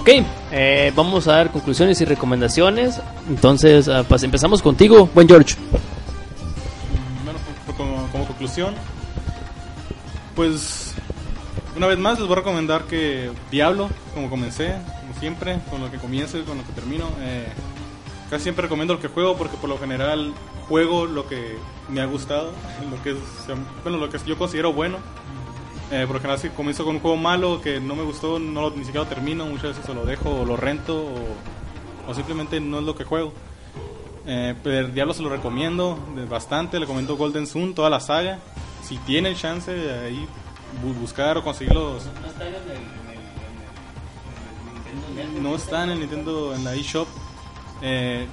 Ok, eh, vamos a dar conclusiones y recomendaciones. Entonces, pues empezamos contigo, buen George. Bueno, co- como, como conclusión, pues una vez más les voy a recomendar que Diablo, como comencé, como siempre, con lo que comienzo y con lo que termino, eh, casi siempre recomiendo lo que juego porque por lo general juego lo que me ha gustado, lo que es, bueno, lo que yo considero bueno. Eh, por lo general si comienzo con un juego malo que no me gustó, no lo- ni siquiera lo termino, muchas veces o lo dejo o lo rento o, o simplemente no es lo que juego. Eh, pero Diablo se lo recomiendo bastante, le recomiendo Golden Sun, toda la saga. Si tienen chance de ahí bu- buscar o conseguirlos, no está en el Nintendo, en la eShop. Eh,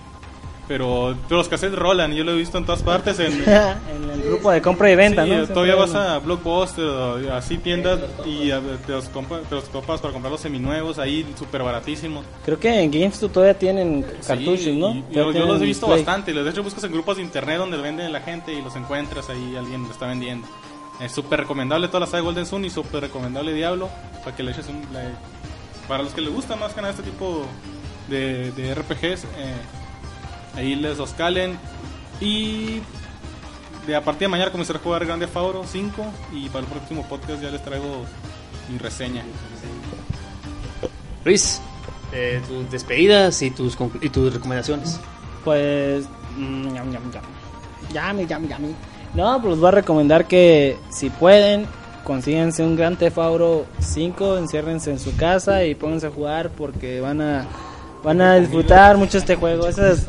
pero, los cassettes rolan, yo lo he visto en todas partes. En, en el grupo de compra y venta, Sí, ¿no? eh, todavía vas a Blockbuster o así tiendas y a- te los, compa- te los topas para comprar los seminuevos ahí súper baratísimos. Creo que en GameStop todavía tienen cartuchos, Sí, ¿no? y- yo, yo los he visto display. bastante. De hecho, buscas en grupos de internet donde venden la gente y los encuentras ahí, alguien lo está vendiendo. Es súper recomendable toda la saga Golden Sun y súper recomendable Diablo para que le eches un. le- para los que les gusta más que nada este tipo de, de RPGs, eh, ahí les los calen. Y de a partir de mañana comenzaré a jugar Grande Fauro 5 y para el próximo podcast ya les traigo mi reseña. Luis, eh, tus despedidas y tus, y tus recomendaciones. Pues. mm, ñam, ñam, ñam. Yami, yami, yami. No, pues les voy a recomendar que si pueden, consíguense un Gran Theft Auto 5, enciérrense en su casa y pónganse a jugar porque van a. Van a disfrutar mucho este juego. Esa es,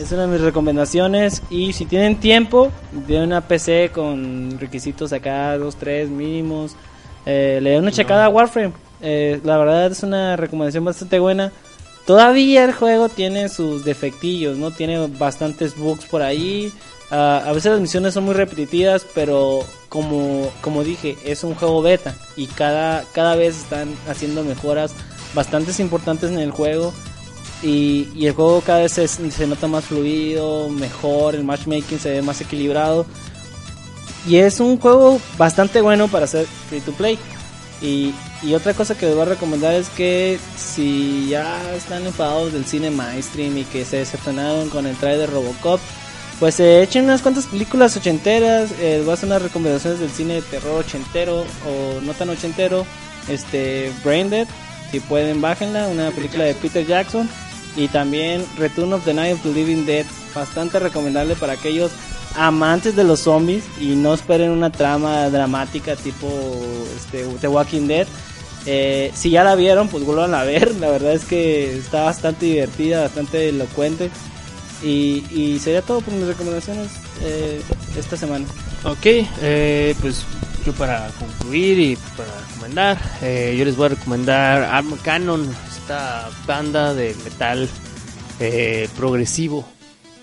es una de mis recomendaciones. Y si tienen tiempo, tienen una PC con requisitos acá, 2, 3 mínimos. Eh, le den una checada a Warframe. Eh, la verdad es una recomendación bastante buena. Todavía el juego tiene sus defectillos, ¿no? Tiene bastantes bugs por ahí. Ah, a veces las misiones son muy repetitivas, pero como, como dije, es un juego beta y cada, cada vez están haciendo mejoras bastantes importantes en el juego. Y, el juego cada vez se, nota más fluido, mejor, el matchmaking se ve más equilibrado. Y es un juego bastante bueno para hacer free to play. Y, otra cosa que les voy a recomendar es que si ya están enfadados del cine mainstream y que se decepcionaron con el trailer de Robocop, pues se echen unas cuantas películas ochenteras. Eh, voy a hacer unas recomendaciones del cine de terror ochentero o no tan ochentero. Este, Braindead, si pueden, bájenla. Una película de Peter Jackson. Y también Return of the Night of the Living Dead, bastante recomendable para aquellos amantes de los zombies y no esperen una trama dramática tipo este, The Walking Dead. Eh, si ya la vieron, pues vuelvan a ver. La verdad es que está bastante divertida, bastante elocuente. Y, y sería todo por mis recomendaciones eh, esta semana. Ok, eh, pues yo para concluir y para recomendar, eh, yo les voy a recomendar Arm Cannon, esta banda de metal eh, progresivo.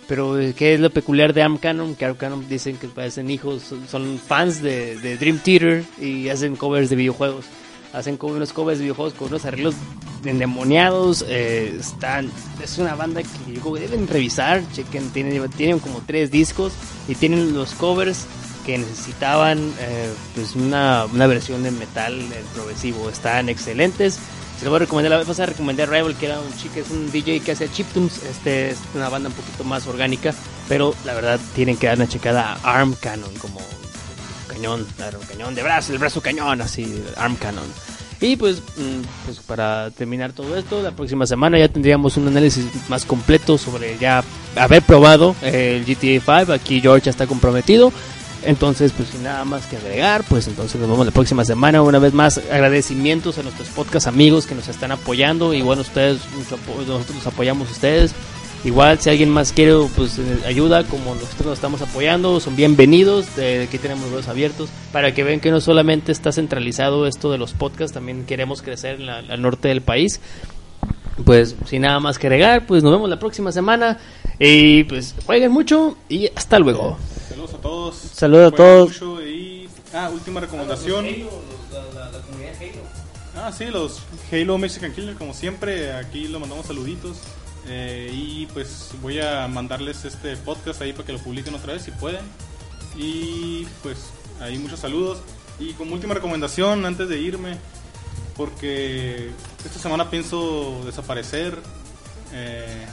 Pero eh, ¿qué es lo peculiar de Arm Cannon? Que Arm Cannon dicen que parecen hijos, son, son fans de, de Dream Theater y hacen covers de videojuegos. Hacen como unos covers de videojuegos con unos arreglos endemoniados. eh, están, es una banda que yo deben revisar. Chequen, tienen, tienen como tres discos y tienen los covers que necesitaban eh, pues una, una versión de metal eh, progresivo. Están excelentes. Se lo voy a recomendar. La vez pasada recomendé a Rival, que era un chico, es un DJ que hace chiptunes. Este es una banda un poquito más orgánica. Pero la verdad, tienen que dar una checada a Arm Cannon, como cañón, claro, cañón de brazo, el brazo cañón, así, Arm Cannon. Y pues, mm, pues para terminar todo esto, la próxima semana ya tendríamos un análisis más completo sobre ya haber probado el GTA 5. Aquí George ya está comprometido. Entonces, pues sin nada más que agregar, pues entonces nos vemos la próxima semana. Una vez más, agradecimientos a nuestros podcast amigos que nos están apoyando. Bueno, ustedes, nosotros los apoyamos a ustedes. Igual, si alguien más quiere pues eh, ayuda, como nosotros nos estamos apoyando, son bienvenidos. Eh, aquí tenemos los abiertos para que vean que no solamente está centralizado esto de los podcasts, también queremos crecer en la- norte del país. Pues sin nada más que agregar, pues nos vemos la próxima semana. Y pues jueguen mucho y hasta luego. Saludos a todos. Saludos a todos. mucho y... Ah, última recomendación. Ah, sí, los Halo Mexican Killer, como siempre, aquí lo mandamos saluditos. Eh, y pues voy a mandarles este podcast ahí para que lo publiquen otra vez si pueden. Y pues ahí muchos saludos. Y como última recomendación, antes de irme, porque esta semana pienso desaparecer. eh,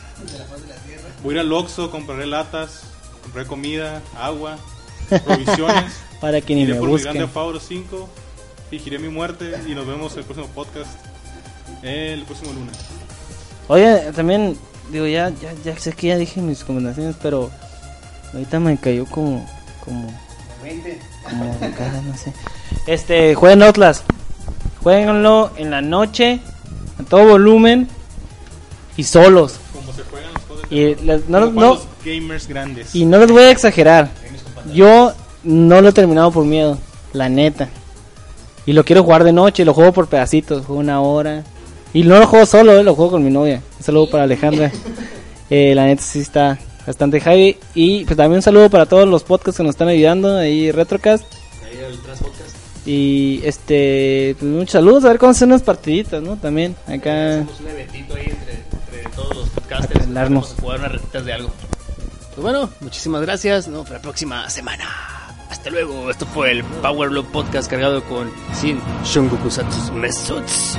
voy a ir al Oxxo, compraré latas, compraré comida, agua, provisiones. Para que ni me por mi grande busquen. Fauro 5, fingiré mi muerte y nos vemos el próximo podcast el próximo lunes. Oye, también, digo, ya, ya, ya sé que ya dije mis recomendaciones, pero ahorita me cayó como, como, como cara, no sé. Este, jueguen Outlast. Jueguenlo en la noche, a todo volumen y solos. Como se juegan los juegos Y, no, no, gamers grandes. y no les voy a exagerar. Yo no lo he terminado por miedo, la neta. Y lo quiero jugar de noche, lo juego por pedacitos, juego una hora. Y no lo juego solo, eh, lo juego con mi novia. Un saludo para Alejandra. Eh, la neta sí está bastante heavy. Y pues también un saludo para todos los podcasts que nos están ayudando. Ahí Retrocast. Y este, pues muchos saludos. A ver cómo hacen unas partiditas, ¿no? También acá. Hacemos un eventito ahí entre, entre todos los podcasters. A jugar unas retitas de algo. Pues bueno, muchísimas gracias. Nos vemos la próxima semana. Hasta luego. Esto fue el Power Block Podcast cargado con Sin Shungoku Satsu Mesutsu.